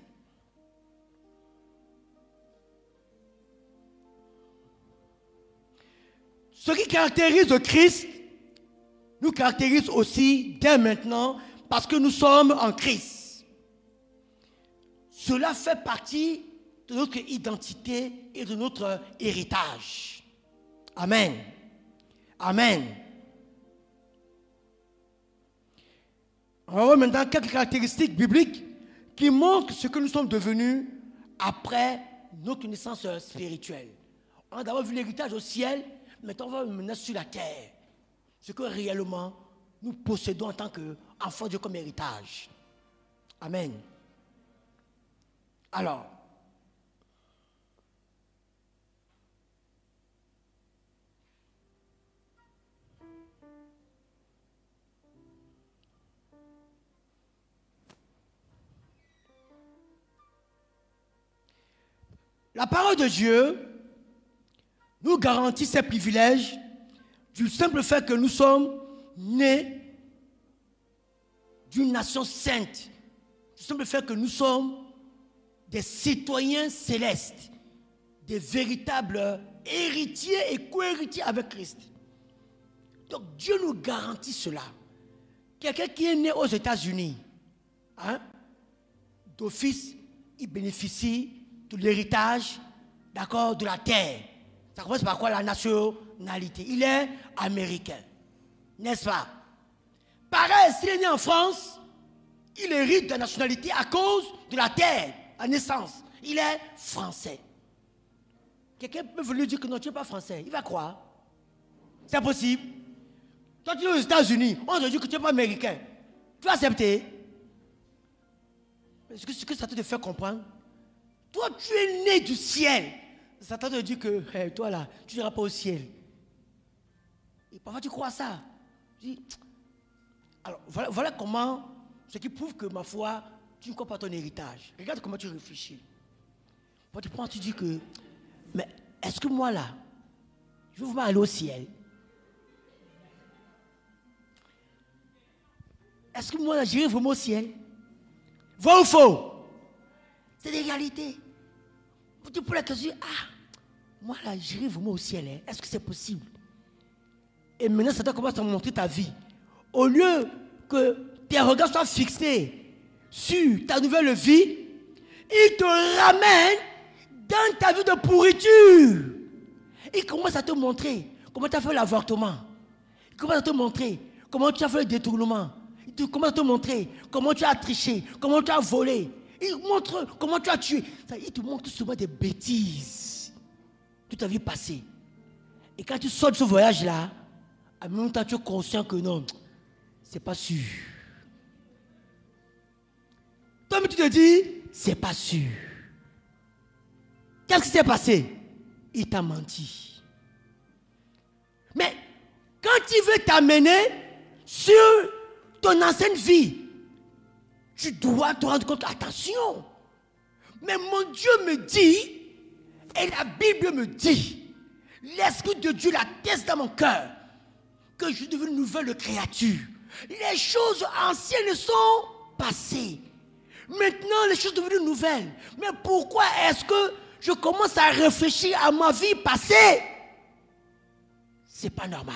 Ce qui caractérise le Christ nous caractérise aussi dès maintenant parce que nous sommes en Christ. Cela fait partie de notre identité et de notre héritage. Amen. Amen. On va voir maintenant quelques caractéristiques bibliques qui montrent ce que nous sommes devenus après notre naissance spirituelle. On a d'abord vu l'héritage au ciel, Maintenant, on va mener sur la terre ce que réellement nous possédons en tant qu'enfants de Dieu comme héritage. Amen. Alors, la parole de Dieu nous garantit ces privilèges du simple fait que nous sommes nés d'une nation sainte, du simple fait que nous sommes des citoyens célestes, des véritables héritiers et co-héritiers avec Christ. Donc Dieu nous garantit cela. Quelqu'un qui est né aux États-Unis, hein, d'office, il bénéficie de l'héritage, d'accord, de la terre. Ça commence par quoi La nationalité? Il est américain. N'est-ce pas? Pareil, s'il est né en France, il hérite de la nationalité à cause de la terre, à naissance. Il est français. Quelqu'un peut venir dire que non, tu n'es pas français. Il va croire. C'est impossible. Toi, tu es aux États-Unis. On te dit que tu n'es pas américain. Tu vas accepter. Ce que, ce que ça te fait comprendre, toi, tu es né du ciel. Satan te dit que toi là, tu n'iras pas au ciel. Et parfois tu crois ça. alors voilà, comment, ce qui prouve que ma foi, tu ne crois pas ton héritage. Regarde comment tu réfléchis. tu prends, tu dis que, mais est-ce que moi là, je veux vraiment aller au ciel? Est-ce que moi là, j'irai vraiment au ciel? Vrai ou faux? C'est des réalités. Tu poses la question, ah, moi là, j'irai vraiment au ciel. Hein. Est-ce que c'est possible? Et maintenant, ça commence à montrer ta vie. Au lieu que tes regards soient fixés sur ta nouvelle vie, il te ramène dans ta vie de pourriture. Il commence à te montrer comment tu as fait l'avortement. Il commence à te montrer comment tu as fait le détournement. Il commence à te montrer comment tu as triché, comment tu as volé. Il montre comment tu as tué. Il te montre souvent des bêtises toute ta vie passée. Et quand tu sors de ce voyage-là, à même temps, tu es conscient que non, c'est pas sûr. Toi, tu te dis, c'est pas sûr. Qu'est-ce qui s'est passé? Il t'a menti. Mais quand il veut t'amener sur ton ancienne vie, tu dois te rendre compte, attention. Mais mon Dieu me dit et la Bible me dit, l'Esprit de Dieu l'atteste dans mon cœur, que je suis une nouvelle créature. Les choses anciennes sont passées. Maintenant, les choses sont devenues nouvelles. Mais pourquoi est-ce que je commence à réfléchir à ma vie passée? C'est pas normal.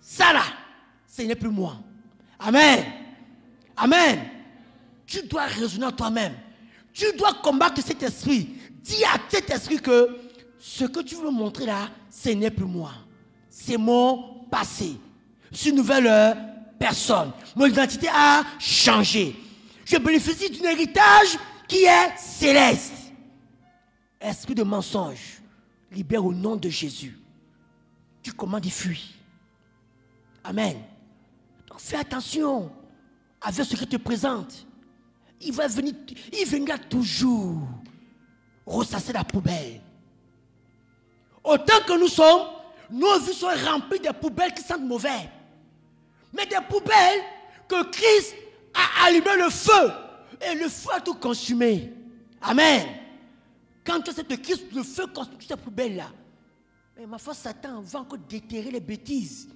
Ça là, ce n'est plus moi. Amen. Amen. tu dois raisonner toi-même. Tu dois combattre cet esprit. Dis à cet esprit que ce que tu veux me montrer là, ce n'est plus moi. C'est mon passé. Suis une nouvelle euh, personne. Mon identité a changé. Je bénéficie d'un héritage qui est céleste. Esprit de mensonge, libère au nom de Jésus. Tu commandes, il fuit. Amen. Donc fais attention avec ce qui te présente. Il va venir, il viendra toujours ressasser la poubelle. Autant que nous sommes, nos vies sont remplies de poubelles qui sentent mauvais. Mais des poubelles que Christ a allumé le feu. Et le feu a tout consumé. Amen. Quand tu as cette Christ, le feu consume toutes ces poubelles-là. Mais ma foi, Satan va encore déterrer les bêtises.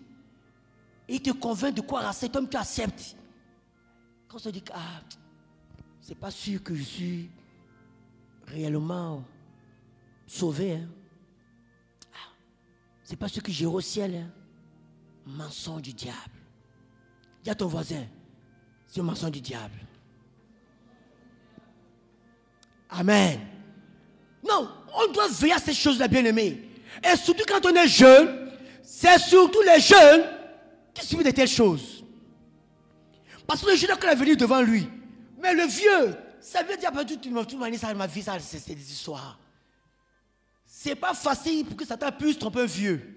Et il te convainc de quoi cet homme tu acceptes. Quand on se dit ah, c'est pas sûr que je suis réellement sauvé. Hein. Ah, c'est pas sûr que j'irai au ciel. Hein. Mensonge du diable. Dis à ton voisin, c'est un mensonge du diable. Amen. Non, on doit veiller à ces choses-là, bien-aimés. Et surtout quand on est jeune, c'est surtout les jeunes qui subissent de telles choses. Parce que le jeune a venir devant lui. Mais le vieux, ça veut dire, toute, toute manière, ça, ma vie, ça, c'est des histoires. C'est pas facile pour que Satan puisse tromper un vieux.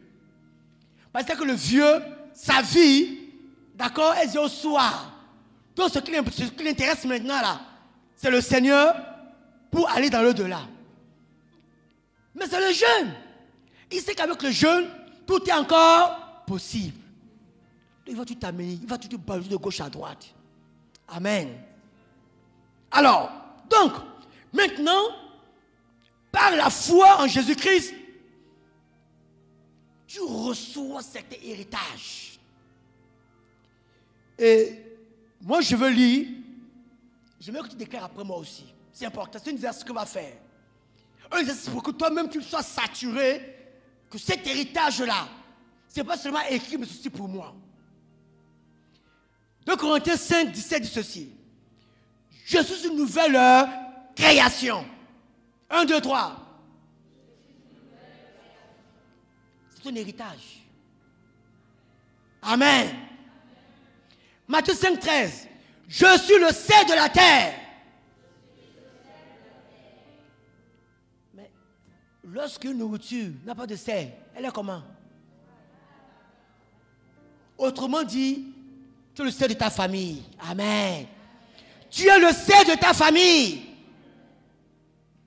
Parce que le vieux, sa vie, d'accord, est au soir. Donc ce qui l'intéresse maintenant là, c'est le Seigneur pour aller dans l'au-delà. Mais c'est le jeune. Il sait qu'avec le jeûne, tout est encore possible. Il va tout t'amener, il va tout te balayer de gauche à droite. Amen. Alors, donc, maintenant, par la foi en Jésus-Christ, tu reçois cet héritage. Et moi, je veux lire. Je veux que tu déclares après moi aussi. C'est important. C'est une exercice qu'on va faire. Un exercice pour que toi-même tu sois saturé que cet héritage-là, ce n'est pas seulement écrit, mais aussi pour moi. 2 Corinthiens 5, 17 dit ceci. Je suis une nouvelle euh, création. 1, 2, 3. C'est un héritage. Amen. Matthieu 5, 13. Je suis le sel de la terre. Lorsque une nourriture n'a pas de sel, elle est comment? Autrement dit, tu es le sel de ta famille. Amen. Tu es le sel de ta famille.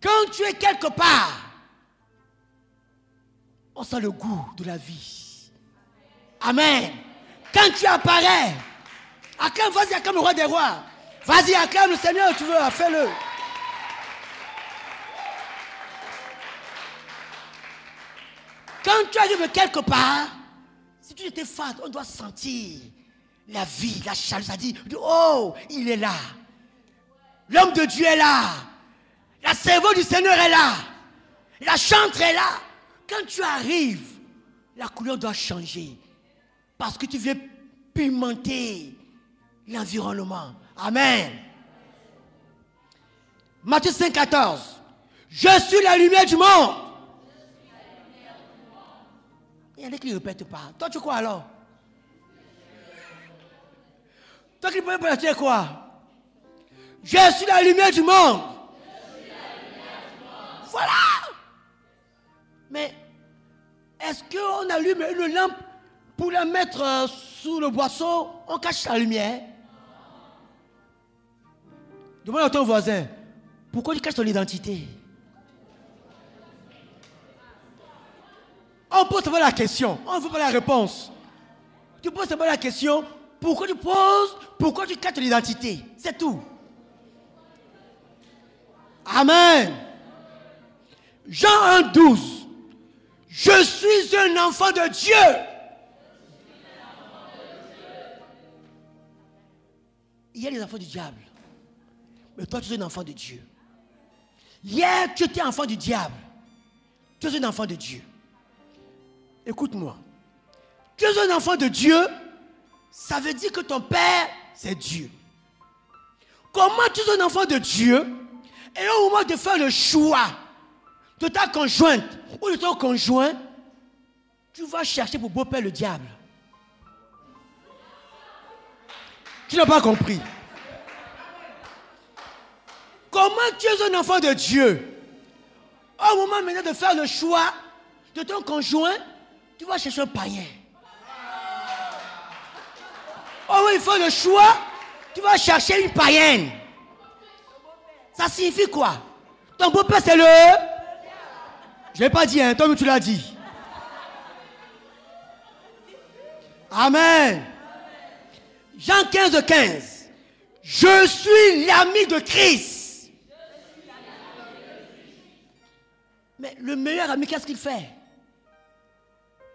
Quand tu es quelque part, on sent le goût de la vie. Amen. Quand tu apparais, acclame, vas-y, acclame le roi des rois. Vas-y, acclame le Seigneur, tu veux, fais-le. Quand tu arrives quelque part, si tu étais fade, on doit sentir la vie, la chaleur. Ça dit, oh, il est là. L'homme de Dieu est là. La cerveau du Seigneur est là. La chantre est là. Quand tu arrives, la couleur doit changer. Parce que tu viens pimenter l'environnement. Amen. Matthieu 5, 14. Je suis la lumière du monde. Il y en a qui ne répètent pas. Toi, tu crois alors? Toi qui Je suis la lumière du monde. Voilà. Mais est-ce qu'on allume une lampe pour la mettre euh, sous le boisseau? On cache la lumière. Demande à ton voisin, pourquoi tu caches ton identité? On pose pas la question, on ne veut pas la réponse. Tu poses pas la question, pourquoi tu poses, pourquoi tu caches l'identité C'est tout. Amen. Jean 1, 12. Je suis un enfant de Dieu. Il y a les enfants du diable. Mais toi, tu es un enfant de Dieu. Hier, tu étais enfant du diable. Tu es un enfant de Dieu. Écoute-moi. Tu es un enfant de Dieu, ça veut dire que ton Père, c'est Dieu. Comment tu es un enfant de Dieu et au moment de faire le choix de ta conjointe ou de ton conjoint, tu vas chercher pour beau-père le diable. Tu n'as pas compris. Comment tu es un enfant de Dieu Au moment maintenant de faire le choix de ton conjoint, tu vas chercher un païen. Au moment il faut le choix, tu vas chercher une païenne. Ça signifie quoi? Ton beau-père, c'est le... Je ne l'ai pas dit, hein, toi, tu l'as dit. Amen. Jean 15, 15. Je suis l'ami de Christ. Mais le meilleur ami, qu'est-ce qu'il fait?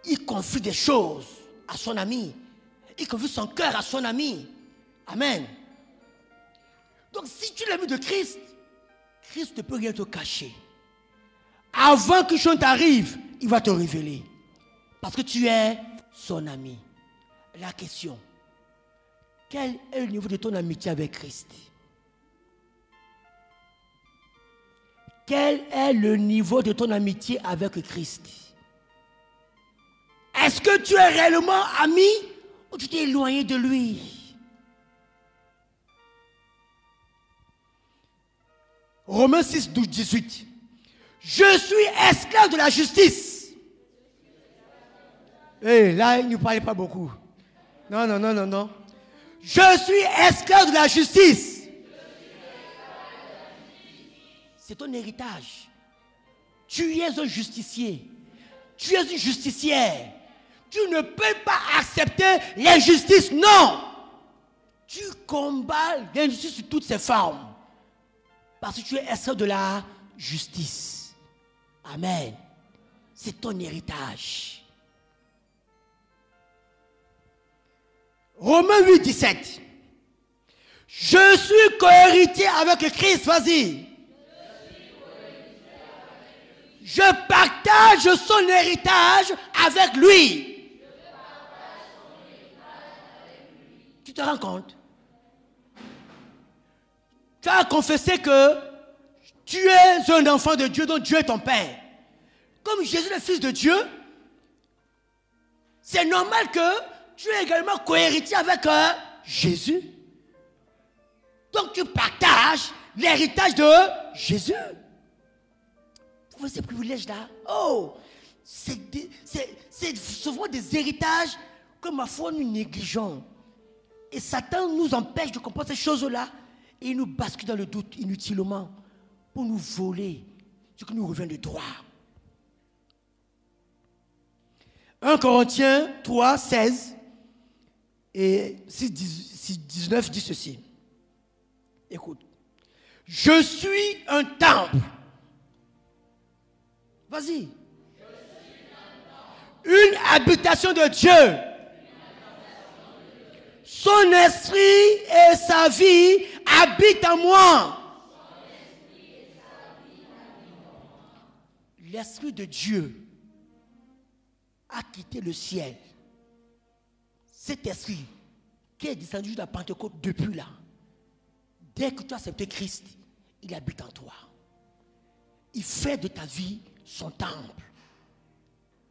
Il confie des choses à son ami. Il confie son cœur à son ami. Amen. Donc si tu es l'ami de Christ, Christ ne peut rien te cacher. Avant que chose t'arrive, il va te révéler. Parce que tu es son ami. La question, quel est le niveau de ton amitié avec Christ? Quel est le niveau de ton amitié avec Christ? Est-ce que tu es réellement ami ou tu t'es éloigné de lui? Romains 6, 12, 18. Je suis esclave de la justice. Et là, il ne parlait pas beaucoup. Non, non, non, non, non. Je suis esclave de la justice. C'est ton héritage. Tu es un justicier. Tu es une justicière. Tu ne peux pas accepter l'injustice. Non. Tu combats l'injustice sous toutes ses formes. Parce que tu es esclave de la justice. Amen. C'est ton héritage. Romains 8, 17. Je suis cohéritier avec Christ, vas-y. Je partage son héritage avec lui. Tu te rends compte? Tu as confessé que tu es un enfant de Dieu, dont Dieu est ton Père. Comme Jésus est le Fils de Dieu, c'est normal que tu es également cohéritier avec euh, Jésus. Donc tu partages l'héritage de Jésus. Vous ces privilèges-là Oh C'est souvent des héritages que ma foi nous négligeons. Et Satan nous empêche de comprendre ces choses-là. Et il nous bascule dans le doute inutilement pour nous voler ce qui nous revient de droit. 1 Corinthiens 3, 16 et 6, 19 dit ceci. Écoute. Je suis un temple. Vas-y. Une habitation de Dieu. Son esprit et sa vie habitent en moi. L'esprit de Dieu a quitté le ciel cet esprit qui est descendu de la Pentecôte depuis là, dès que tu as accepté Christ, il habite en toi. Il fait de ta vie son temple.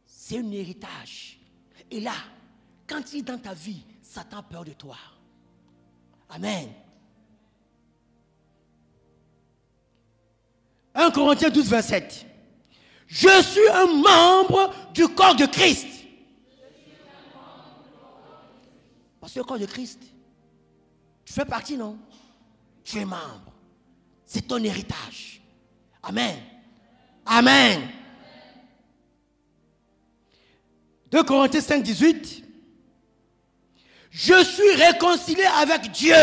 C'est un héritage. Et là, quand il est dans ta vie, Satan a peur de toi. Amen. 1 Corinthiens 12, 27. Je suis un membre du corps de Christ. Parce que le corps de Christ, tu fais partie, non? Tu es membre. C'est ton héritage. Amen. Amen. 2 Corinthiens 5, 18. Je suis réconcilié avec Dieu.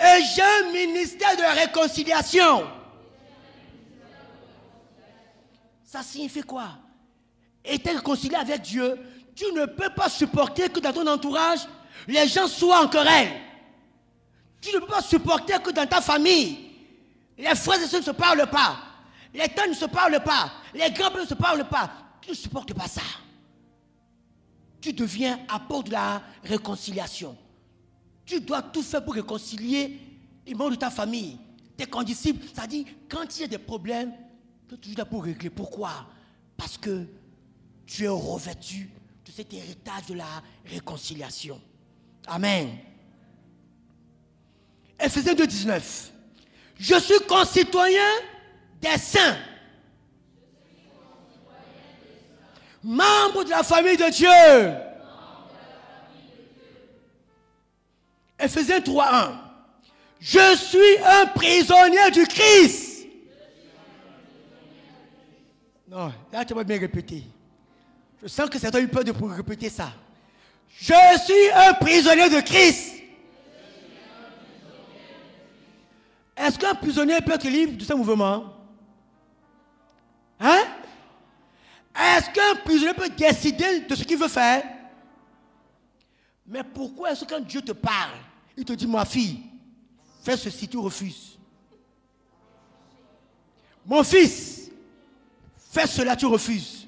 Et j'ai un ministère de réconciliation. Ça signifie quoi? Être réconcilié avec Dieu, tu ne peux pas supporter que dans ton entourage, les gens soient en querelle. Tu ne peux pas supporter que dans ta famille, les frères et sœurs ne se parlent pas. Les tantes ne se parlent pas. Les grands-pères ne se parlent pas. Tu ne supportes pas ça. Tu deviens apôtre de la réconciliation. Tu dois tout faire pour réconcilier les membres de ta famille, tes condisciples. C'est-à-dire, quand il y a des problèmes, tu es toujours là pour régler. Pourquoi? Parce que tu es revêtu de cet héritage de la réconciliation. Amen. Ephésiens 2, 19. Je suis concitoyen des saints. Membre de la famille de Dieu. Ephésiens 3, 1. Je suis un prisonnier du Christ. Non, là tu vas bien répéter. Je sens que certains ont eu peur de répéter ça. Je suis un prisonnier de Christ. Est-ce qu'un prisonnier peut être libre de ce mouvement? Hein? Est-ce qu'un prisonnier peut décider de ce qu'il veut faire? Mais pourquoi est-ce que quand Dieu te parle, il te dit, ma fille, fais ceci, tu refuses? Mon fils, fais cela, tu refuses?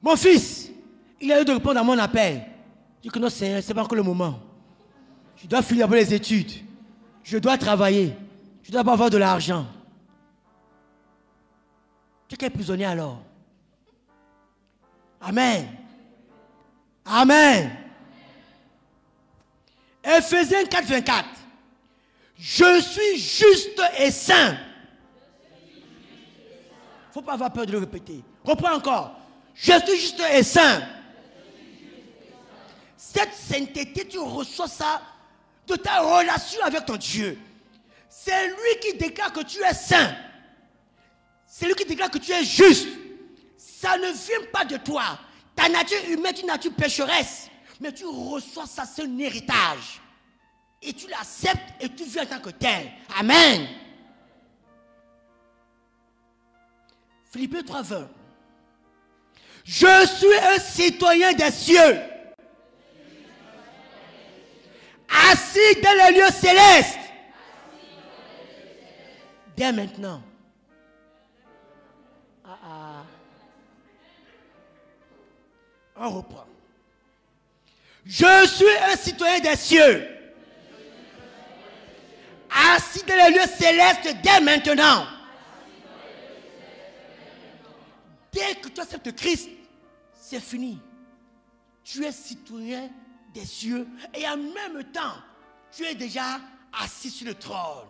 Mon fils, il a eu de répondre à mon appel. Je dis que non, Seigneur, ce n'est pas encore le moment. Je dois finir les études. Je dois travailler. Je dois avoir de l'argent. Tu es quel prisonnier alors Amen. Amen. Ephésiens 4, 24. Je suis juste et saint. Il ne faut pas avoir peur de le répéter. Reprends encore. Je suis juste et saint. Cette sainteté, tu reçois ça de ta relation avec ton Dieu. C'est lui qui déclare que tu es saint. C'est lui qui déclare que tu es juste. Ça ne vient pas de toi. Ta nature humaine est une nature pécheresse. Mais tu reçois ça, c'est un héritage. Et tu l'acceptes et tu vis en tant que tel. Amen. Philippe 3, 20. Je suis un citoyen des cieux. Assis dans les lieux célestes. Dès maintenant. On reprend. Je suis un citoyen des cieux. Assis dans les lieux célestes dès maintenant. Dès que tu acceptes Christ, c'est fini. Tu es citoyen des cieux et en même temps, tu es déjà assis sur le trône.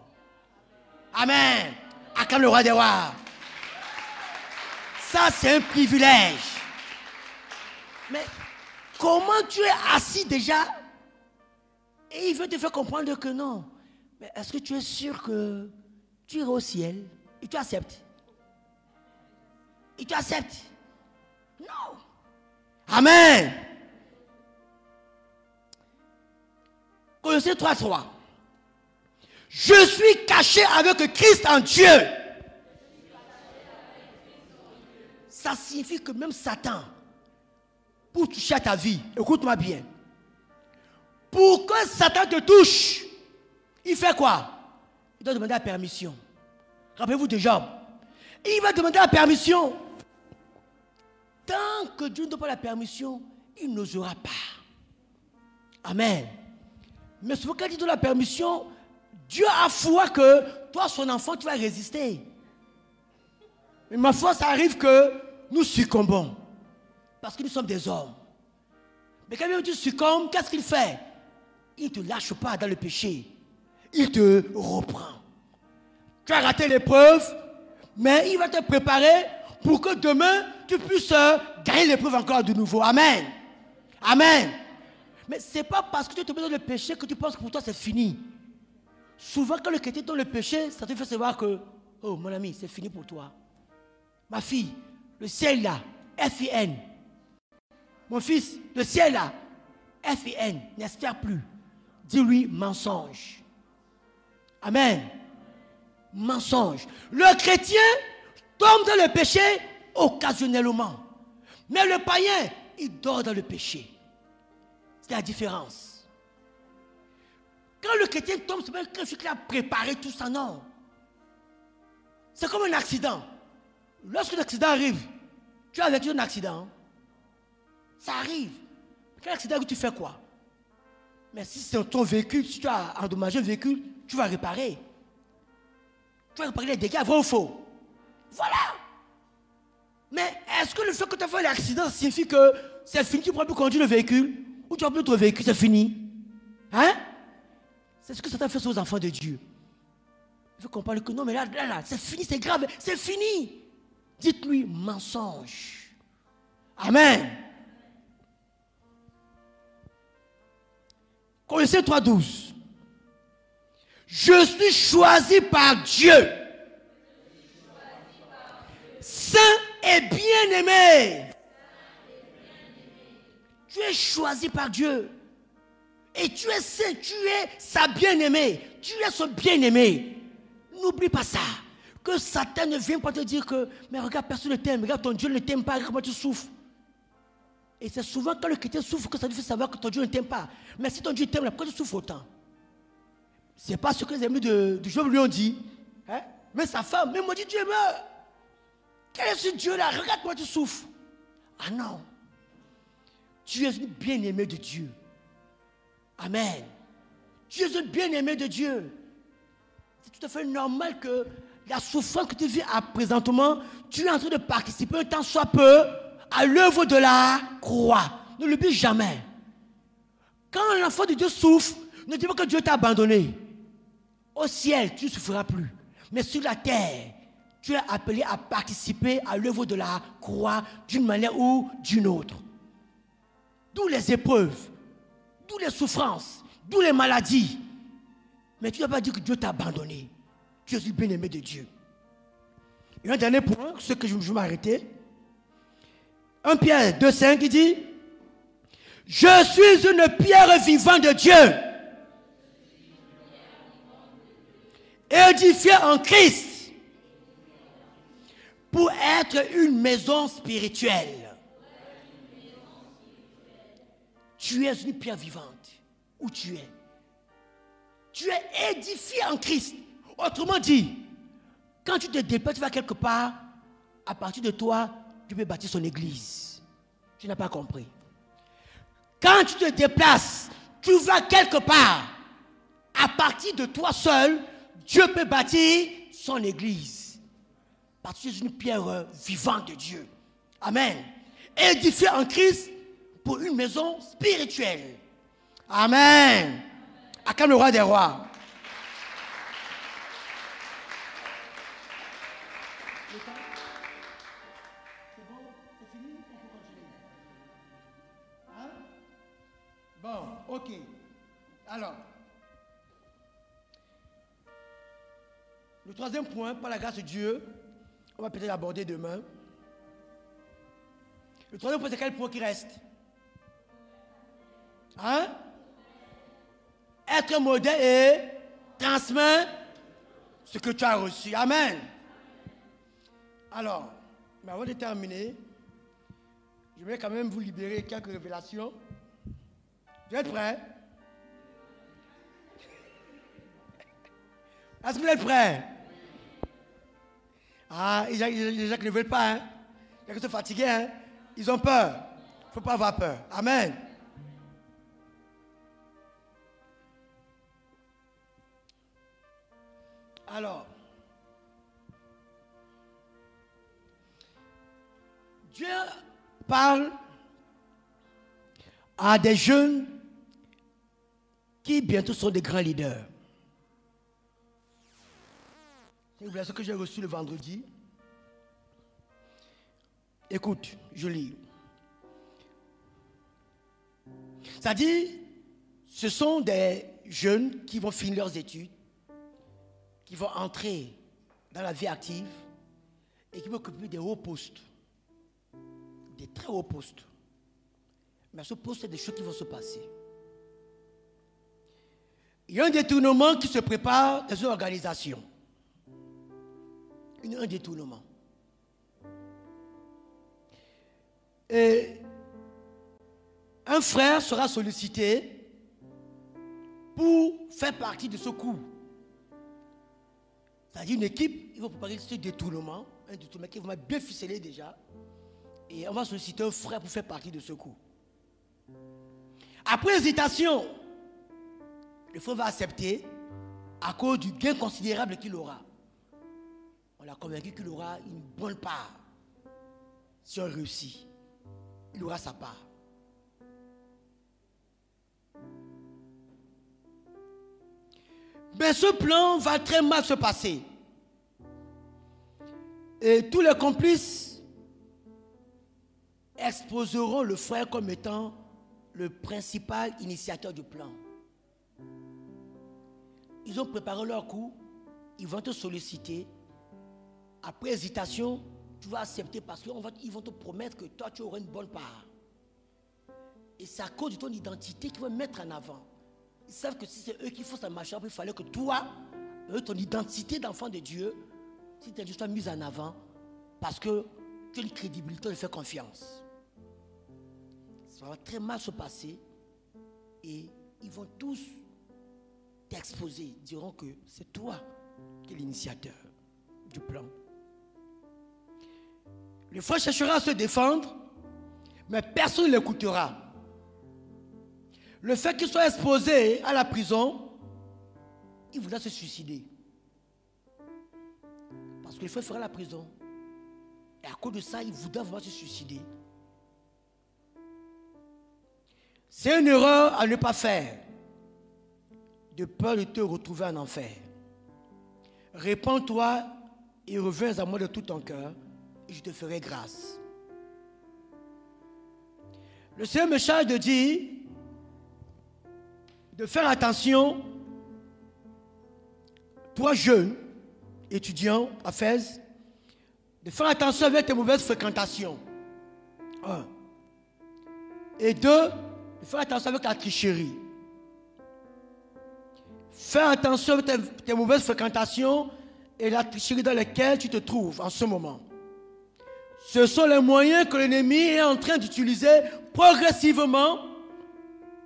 Amen. Acclame le roi des rois. Ça, c'est un privilège. Mais comment tu es assis déjà? Et il veut te faire comprendre que non. Mais est-ce que tu es sûr que tu iras au ciel? Et tu acceptes? Et tu acceptes? Non. Amen. Colossiens 3, 3. Je suis caché avec Christ en Dieu. Ça signifie que même Satan, pour toucher à ta vie, écoute-moi bien, pour que Satan te touche, il fait quoi? Il doit demander la permission. Rappelez-vous de Job. Il va demander la permission. Tant que Dieu ne donne pas la permission, il n'osera pas. Amen. Mais souvent quand il donne la permission, Dieu a foi que toi, son enfant, tu vas résister. Mais ma foi, ça arrive que nous succombons. Parce que nous sommes des hommes. Mais quand même tu succombes, qu'est-ce qu'il fait? Il ne te lâche pas dans le péché. Il te reprend. Tu as raté l'épreuve, mais il va te préparer pour que demain, tu puisses euh, gagner l'épreuve encore de nouveau. Amen. Amen. Mais ce n'est pas parce que tu te mets dans le péché que tu penses que pour toi c'est fini. Souvent, quand le chrétien est dans le péché, ça te fait savoir que, oh mon ami, c'est fini pour toi. Ma fille, le ciel là, F-I-N. Mon fils, le ciel là, F-I-N, n'espère plus. Dis-lui mensonge. Amen. Mensonge. Le chrétien tombe dans le péché occasionnellement. Mais le païen, il dort dans le péché. C'est la différence. Quand le chrétien tombe, c'est pas quelqu'un qui a préparé tout ça, non. C'est comme un accident. Lorsque l'accident arrive, tu as vécu un accident. Ça arrive. Quel accident que tu fais quoi? Mais si c'est ton véhicule, si tu as endommagé un véhicule, tu vas réparer. Tu vas réparer les dégâts, vrai ou faux? Voilà. Mais est-ce que le fait que tu as fait l'accident signifie que c'est fini, tu ne pourras plus conduire le véhicule? Ou tu n'as plus ton véhicule, c'est fini? Hein? C'est ce que Satan fait aux enfants de Dieu. Il faut qu'on parle que non, mais là, là, là c'est fini, c'est grave, c'est fini. Dites-lui mensonge. Amen. Colossiens 3.12. Je suis choisi par Dieu. Saint et bien-aimé. Tu es choisi par Dieu. Et tu es saint, tu es sa bien-aimée. Tu es son bien-aimé. N'oublie pas ça. Que Satan ne vienne pas te dire que, mais regarde, personne ne t'aime. Regarde, ton Dieu ne t'aime pas. Regarde comment tu souffres. Et c'est souvent quand le chrétien souffre que ça lui fait savoir que ton Dieu ne t'aime pas. Mais si ton Dieu t'aime, pourquoi tu souffres autant Ce n'est pas ce que les amis de, Job lui ont dit. Hein? Mais sa femme, mais moi dit Dieu meurt. Quel est ce Dieu-là? Regarde comment tu souffres. Ah non. Tu es une bien-aimée de Dieu. Amen. Tu es une bien-aimée de Dieu. C'est tout à fait normal que la souffrance que tu vis à présentement, tu es en train de participer un soit peu à l'œuvre de la croix. Ne l'oublie jamais. Quand l'enfant de Dieu souffre, ne dis pas que Dieu t'a abandonné. Au ciel, tu ne souffriras plus. Mais sur la terre, tu es appelé à participer à l'œuvre de la croix d'une manière ou d'une autre. D'où les épreuves, d'où les souffrances, d'où les maladies. Mais tu ne dois pas dire que Dieu t'a abandonné. Tu es le bien-aimé de Dieu. Et un dernier point, ce que je vais m'arrêter. 1 Pierre 2,5 qui dit Je suis une pierre vivante de Dieu, édifiée en Christ, pour être une maison spirituelle. Tu es une pierre vivante. Où tu es? Tu es édifié en Christ. Autrement dit, quand tu te déplaces, tu vas quelque part, à partir de toi, tu peux bâtir son église. Tu n'as pas compris. Quand tu te déplaces, tu vas quelque part. À partir de toi seul, Dieu peut bâtir son église. Parce que une pierre vivante de Dieu. Amen. Édifié en Christ pour une maison spirituelle. Amen. À le roi des rois. Ok. Alors, le troisième point, par la grâce de Dieu, on va peut-être l'aborder demain. Le troisième point, c'est quel point qui reste? Hein? Être modèle et transmettre ce que tu as reçu. Amen. Alors, mais avant de terminer, je vais quand même vous libérer quelques révélations. Vous êtes prêts? Est-ce que vous êtes prêts? Ah, les gens, qui ne veulent pas, hein? Qui sont fatigués, hein? Ils ont peur. Il ne faut pas avoir peur. Amen. Alors, Dieu parle à des jeunes qui bientôt sont des grands leaders. C'est ce que j'ai reçu le vendredi. Écoute, je lis. Ça dit, ce sont des jeunes qui vont finir leurs études, qui vont entrer dans la vie active et qui vont occuper des hauts postes, des très hauts postes. Mais à ce poste, c'est des choses qui vont se passer. Il y a un détournement qui se prépare dans une organisation. Un détournement. Et un frère sera sollicité pour faire partie de ce coup. C'est-à-dire une équipe, il va préparer ce détournement, un détournement qui va bien ficeler déjà. Et on va solliciter un frère pour faire partie de ce coup. Après hésitation, le frère va accepter à cause du gain considérable qu'il aura. On l'a convaincu qu'il aura une bonne part si on réussit. Il aura sa part. Mais ce plan va très mal se passer. Et tous les complices exposeront le frère comme étant le principal initiateur du plan. Ils ont préparé leur coup, ils vont te solliciter. Après hésitation, tu vas accepter parce qu'ils vont te promettre que toi, tu auras une bonne part. Et c'est à cause de ton identité qu'ils vont mettre en avant. Ils savent que si c'est eux qui font sa marche, il fallait que toi, ton identité d'enfant de Dieu, si tu as mise en avant, parce que tu as une crédibilité, tu fais confiance. Ça va très mal se passer et ils vont tous t'exposer, diront que c'est toi qui es l'initiateur du plan. Le frère cherchera à se défendre, mais personne ne l'écoutera. Le fait qu'il soit exposé à la prison, il voudra se suicider. Parce qu'il faut faire la prison. Et à cause de ça, il voudra vraiment se suicider. C'est une erreur à ne pas faire. De peur de te retrouver en enfer. Répands-toi et reviens à moi de tout ton cœur et je te ferai grâce. Le Seigneur me charge de dire de faire attention, toi jeune, étudiant à Fès, de faire attention avec tes mauvaises fréquentations. Un. Et deux, de faire attention avec la tricherie. Fais attention avec tes, mauvaises fréquentations et la tricherie dans laquelle tu te trouves en ce moment. Ce sont les moyens que l'ennemi est en train d'utiliser progressivement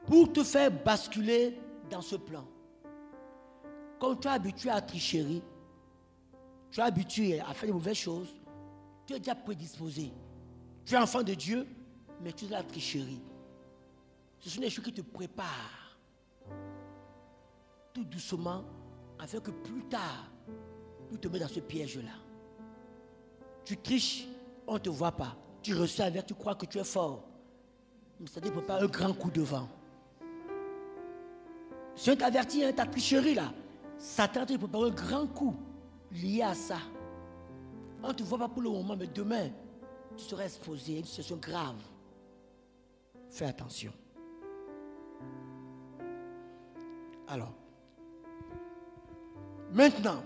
pour te faire basculer dans ce plan. Comme tu es habitué à tricherie, tu es habitué à faire de mauvaises choses, tu es déjà prédisposé. Tu es enfant de Dieu, mais tu es la tricherie. Ce sont des choses qui te préparent tout doucement afin que plus tard, tu te mets dans ce piège-là. Tu triches, on ne te voit pas. Tu reçois avec, tu crois que tu es fort. Mais ça ne pas un grand coup de vent. Je t'avertis, hein, ta tricherie là. Satan te prépare un grand coup lié à ça. On ne te voit pas pour le moment, mais demain, tu seras exposé à une situation grave. Fais attention. Alors, maintenant,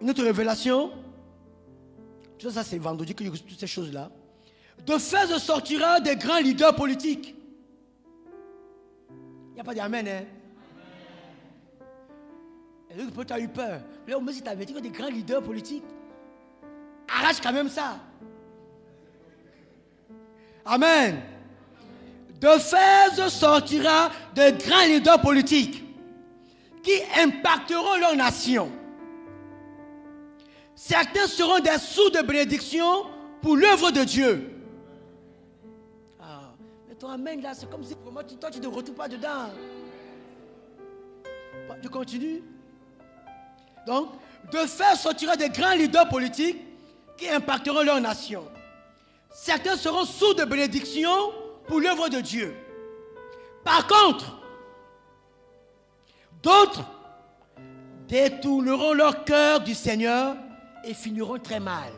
une autre révélation. Tout ça, c'est vendredi que toutes ces choses-là. De fait, sortira des grands leaders politiques n'y a pas d'Amen, hein? Et tu as eu peur. Là, au moins, si tu avais dit que des grands leaders politiques, arrache quand même ça. Amen. De fait sortira de grands leaders politiques qui impacteront leur nation. Certains seront des sous de bénédiction pour l'œuvre de Dieu ton amen là, c'est comme si toi tu ne te retrouves pas dedans. Tu continues. Donc, de faire sortir des grands leaders politiques qui impacteront leur nation. Certains seront sous de bénédiction pour l'œuvre de Dieu. Par contre, d'autres détourneront leur cœur du Seigneur et finiront très mal.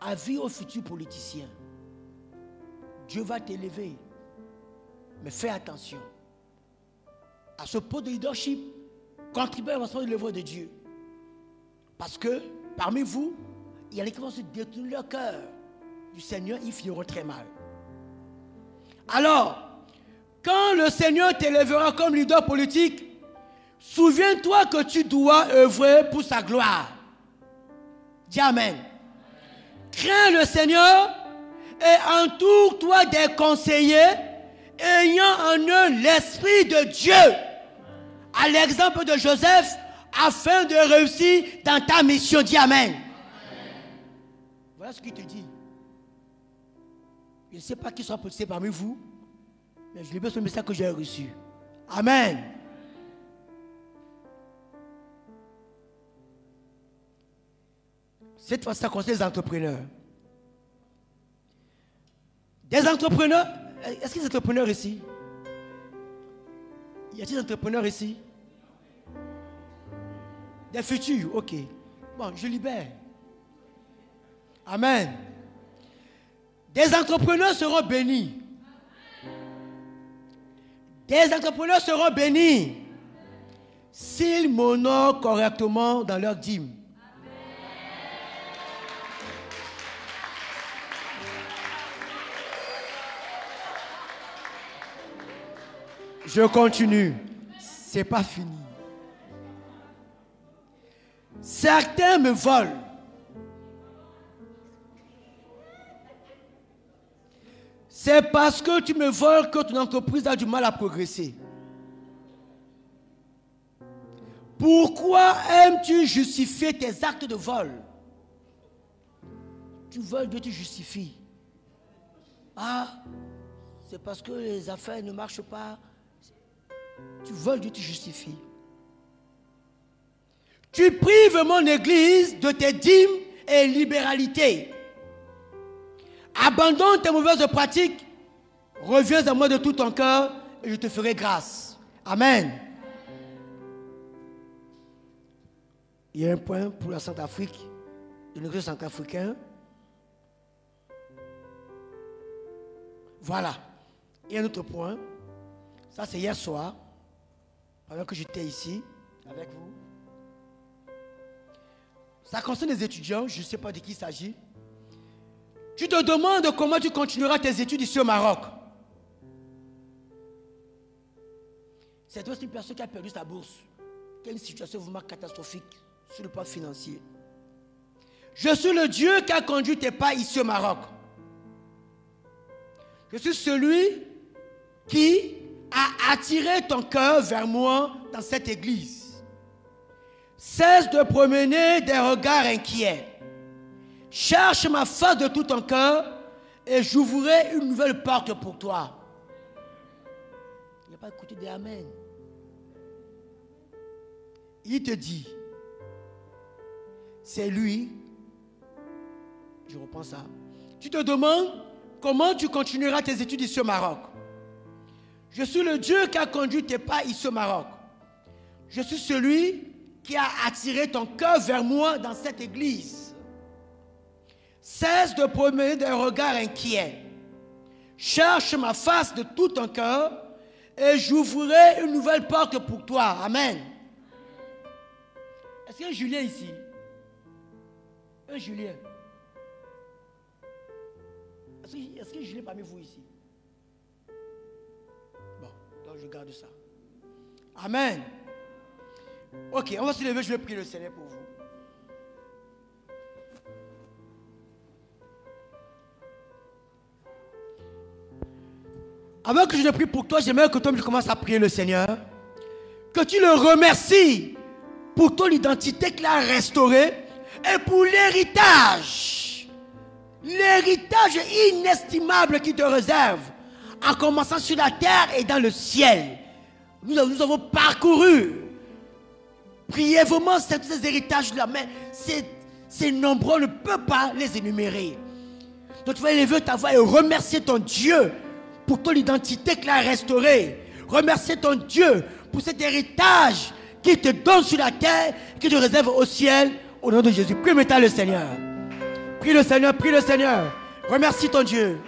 Avis aux futurs politiciens. Dieu va t'élever. Mais fais attention. À ce pot de leadership, contribuez à l'avancement de l'œuvre de Dieu. Parce que parmi vous, il y a les qui vont se détourner leur cœur du Seigneur, ils finiront très mal. Alors, quand le Seigneur t'élèvera comme leader politique, souviens-toi que tu dois œuvrer pour sa gloire. Dis Amen. Crains le Seigneur et entoure-toi des conseillers ayant en eux l'Esprit de Dieu, à l'exemple de Joseph, afin de réussir dans ta mission. Dis Amen. Voilà ce qu'il te dit. Je ne sais pas qui sera politicien parmi vous, mais je libère ce message que j'ai reçu. Amen. Cette fois, ça concerne les entrepreneurs. Des entrepreneurs, est-ce qu'il y a des entrepreneurs ici? Y a-t-il des entrepreneurs ici? Des futurs, ok. Bon, je libère. Amen. Des entrepreneurs seront bénis. Des entrepreneurs seront bénis s'ils m'honorent correctement dans leur dîme. Je continue. C'est pas fini. Certains me volent. C'est parce que tu me voles que ton entreprise a du mal à progresser. Pourquoi aimes-tu justifier tes actes de vol? Tu voles, Dieu te justifie. Ah, c'est parce que les affaires ne marchent pas. Tu voles, Dieu te justifie. Tu prives mon église de tes dîmes et libéralités. Abandonne tes mauvaises pratiques. Reviens à moi de tout ton cœur et je te ferai grâce. Amen. Il y a un point pour la Centrafrique, l'église centrafricain. Voilà. Il y a un autre point. Ça, c'est hier soir, pendant que j'étais ici avec vous. Ça concerne les étudiants, je ne sais pas de qui il s'agit. Tu te demandes comment tu continueras tes études ici au Maroc. C'est aussi une personne qui a perdu sa bourse. Quelle situation vraiment catastrophique sur le plan financier. Je suis le Dieu qui a conduit tes pas ici au Maroc. Je suis celui qui a attiré ton cœur vers moi dans cette église. Cesse de promener des regards inquiets. Cherche ma face de tout ton cœur et j'ouvrirai une nouvelle porte pour toi. Il n'a pas écouté des Amen. Il te dit, c'est lui, je reprends ça, tu te demandes comment tu continueras tes études ici au Maroc. Je suis le Dieu qui a conduit tes pas ici au Maroc. Je suis celui qui a attiré ton cœur vers moi dans cette église. Cesse de promener des regards inquiets. Cherche ma face de tout ton cœur et j'ouvrirai une nouvelle porte pour toi. Amen. Est-ce qu'il y a un Julien ici? Un Julien Est-ce qu'il y a Julien parmi vous ici? Bon, donc je garde ça. Amen. Ok, on va se lever, je vais prier le Seigneur pour vous. Avant que je ne prie pour toi, j'aimerais que toi tu commences à prier le Seigneur. Que tu le remercies pour ton identité qu'il a restaurée et pour l'héritage. L'héritage inestimable qu'il te réserve, en commençant sur la terre et dans le ciel. Nous, avons parcouru brièvement ces, ces héritages-là, mais c'est nombreux, on ne peut pas les énumérer. Donc tu vas élever ta voix et remercier ton Dieu pour ton identité qu'il a restaurée. Remercier ton Dieu pour cet héritage qu'il te donne sur la terre, qu'il te réserve au ciel, au nom de Jésus. Prie maintenant le Seigneur. Prie le Seigneur, prie le Seigneur. Remercie ton Dieu.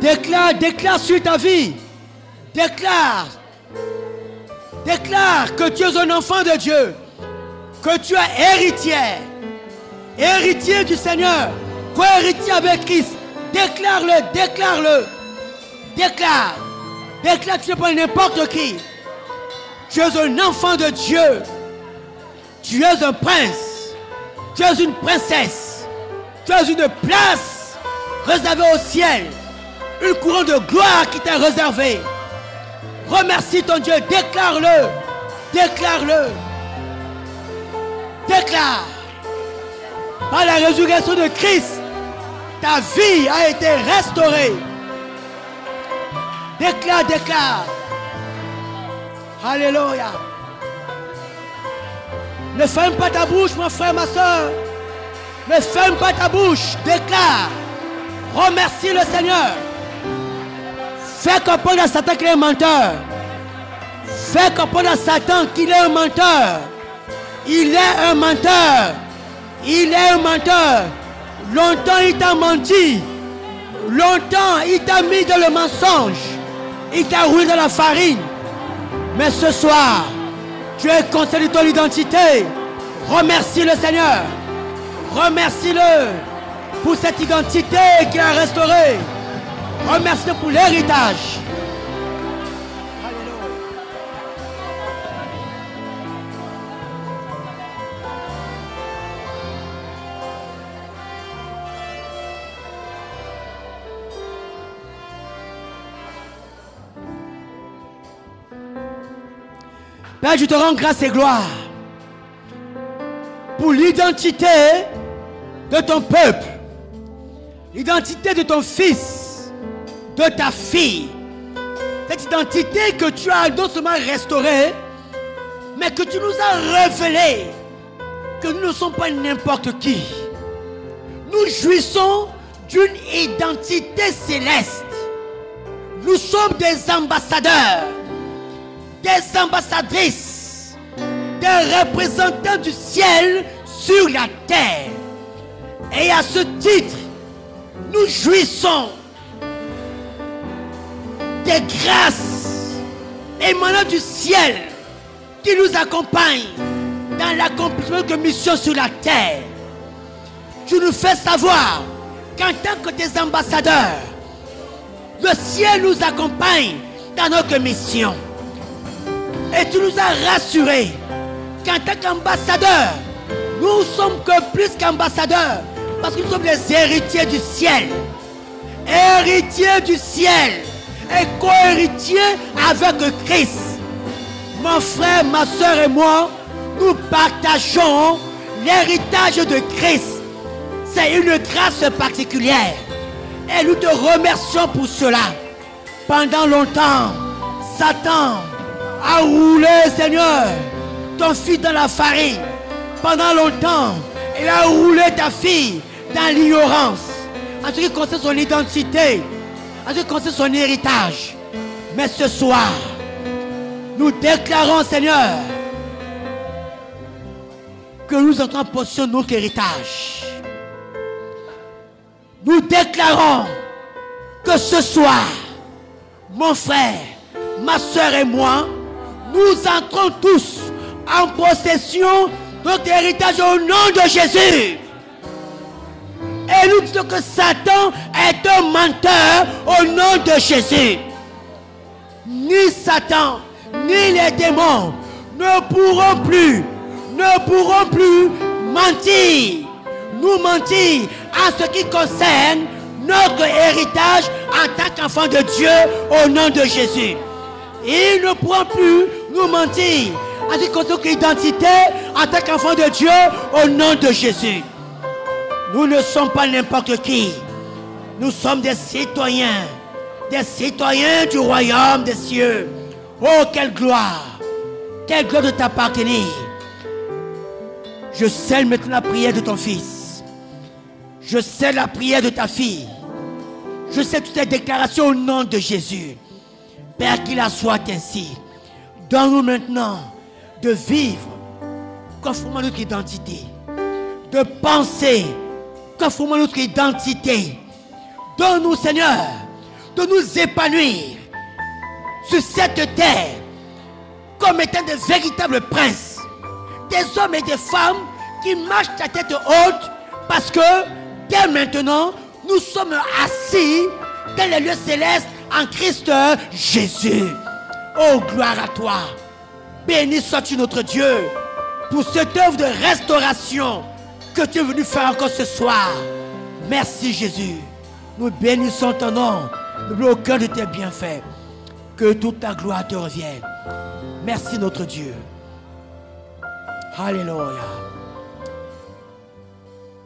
Déclare, déclare sur ta vie. Déclare. Déclare que tu es un enfant de Dieu. Que tu es héritier. Héritier du Seigneur. Co-héritier avec Christ. Déclare-le, déclare-le. Déclare. Déclare que tu n'es pas n'importe qui. Tu es un enfant de Dieu. Tu es un prince. Tu es une princesse. Tu as une place réservée au ciel. Une couronne de gloire qui t'est réservée. Remercie ton Dieu. Déclare-le. Déclare-le. Déclare. Par la résurrection de Christ, ta vie a été restaurée. Déclare, déclare. Alléluia. Ne ferme pas ta bouche, mon frère, ma soeur. Ne ferme pas ta bouche. Déclare. Remercie le Seigneur. Fais comprendre à Satan qu'il est un menteur. Fais comprendre à Satan qu'il est un menteur. Il est un menteur. Il est un menteur. Longtemps il t'a menti. Longtemps il t'a mis dans le mensonge. Il t'a roulé dans la farine. Mais ce soir, tu es conscient de ton identité. Remercie le Seigneur. Remercie-le pour cette identité qu'il a restaurée. Remercie-le pour l'héritage. Père, je te rends grâce et gloire pour l'identité de ton peuple, l'identité de ton fils, de ta fille. Cette identité que tu as non seulement restaurée, mais que tu nous as révélée que nous ne sommes pas n'importe qui. Nous jouissons d'une identité céleste. Nous sommes des ambassadeurs des ambassadrices, des représentants du ciel sur la terre. Et à ce titre, nous jouissons des grâces émanant du ciel qui nous accompagnent dans l'accomplissement de mission sur la terre. Tu nous fais savoir qu'en tant que des ambassadeurs, le ciel nous accompagne dans notre mission. Et tu nous as rassurés qu'en tant qu'ambassadeurs, nous sommes que plus qu'ambassadeurs. Parce que nous sommes les héritiers du ciel. Héritiers du ciel. Et co-héritiers avec Christ. Mon frère, ma soeur et moi, nous partageons l'héritage de Christ. C'est une grâce particulière. Et nous te remercions pour cela. Pendant longtemps, Satan a roulé, Seigneur, ton fils dans la farine. Pendant longtemps, il a roulé ta fille dans l'ignorance. En ce qui concerne son identité, en ce son héritage. Mais ce soir, nous déclarons, Seigneur, que nous entrons en possession de notre héritage. Nous déclarons que ce soir, mon frère, ma soeur et moi, nous entrons tous en possession de notre héritage au nom de Jésus. Et nous disons que Satan est un menteur au nom de Jésus. Ni Satan, ni les démons ne pourront plus, ne pourront plus mentir, nous mentir en ce qui concerne notre héritage en tant qu'enfant de Dieu au nom de Jésus. Ils ne pourront plus nous mentir en ce qui concerne notre identité en tant qu'enfant de Dieu au nom de Jésus. Nous ne sommes pas n'importe qui. Nous sommes des citoyens, des citoyens du royaume des cieux. Oh, quelle gloire, quelle gloire de t'appartenir. Je scelle maintenant la prière de ton fils. Je scelle la prière de ta fille. Je sais toutes les déclarations au nom de Jésus. Père, qu'il en soit ainsi. Donne-nous maintenant de vivre conformément à notre identité. De penser à notre identité. Donne-nous, Seigneur, de nous épanouir sur cette terre comme étant de véritables princes. Des hommes et des femmes qui marchent la tête haute parce que dès maintenant, nous sommes assis dans les lieux célestes en Christ Jésus. Oh, gloire à toi. Béni sois-tu notre Dieu pour cette œuvre de restauration que tu es venu faire encore ce soir. Merci Jésus. Nous bénissons ton nom. N'oublie aucun de tes bienfaits. Que toute ta gloire te revienne. Merci notre Dieu. Alléluia.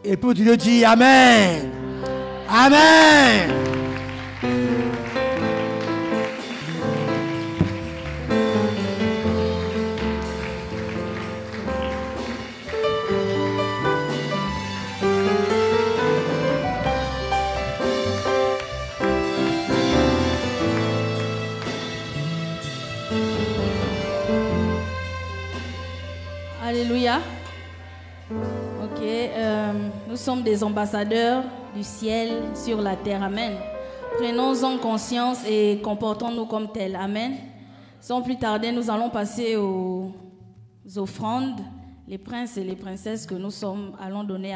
Et pour Dieu dit Amen. Amen. Alléluia. Ok, euh, nous sommes des ambassadeurs du ciel sur la terre. Amen. Prenons-en conscience et comportons-nous comme tels. Amen. Sans plus tarder, nous allons passer aux offrandes. Les princes et les princesses que nous sommes allons donner à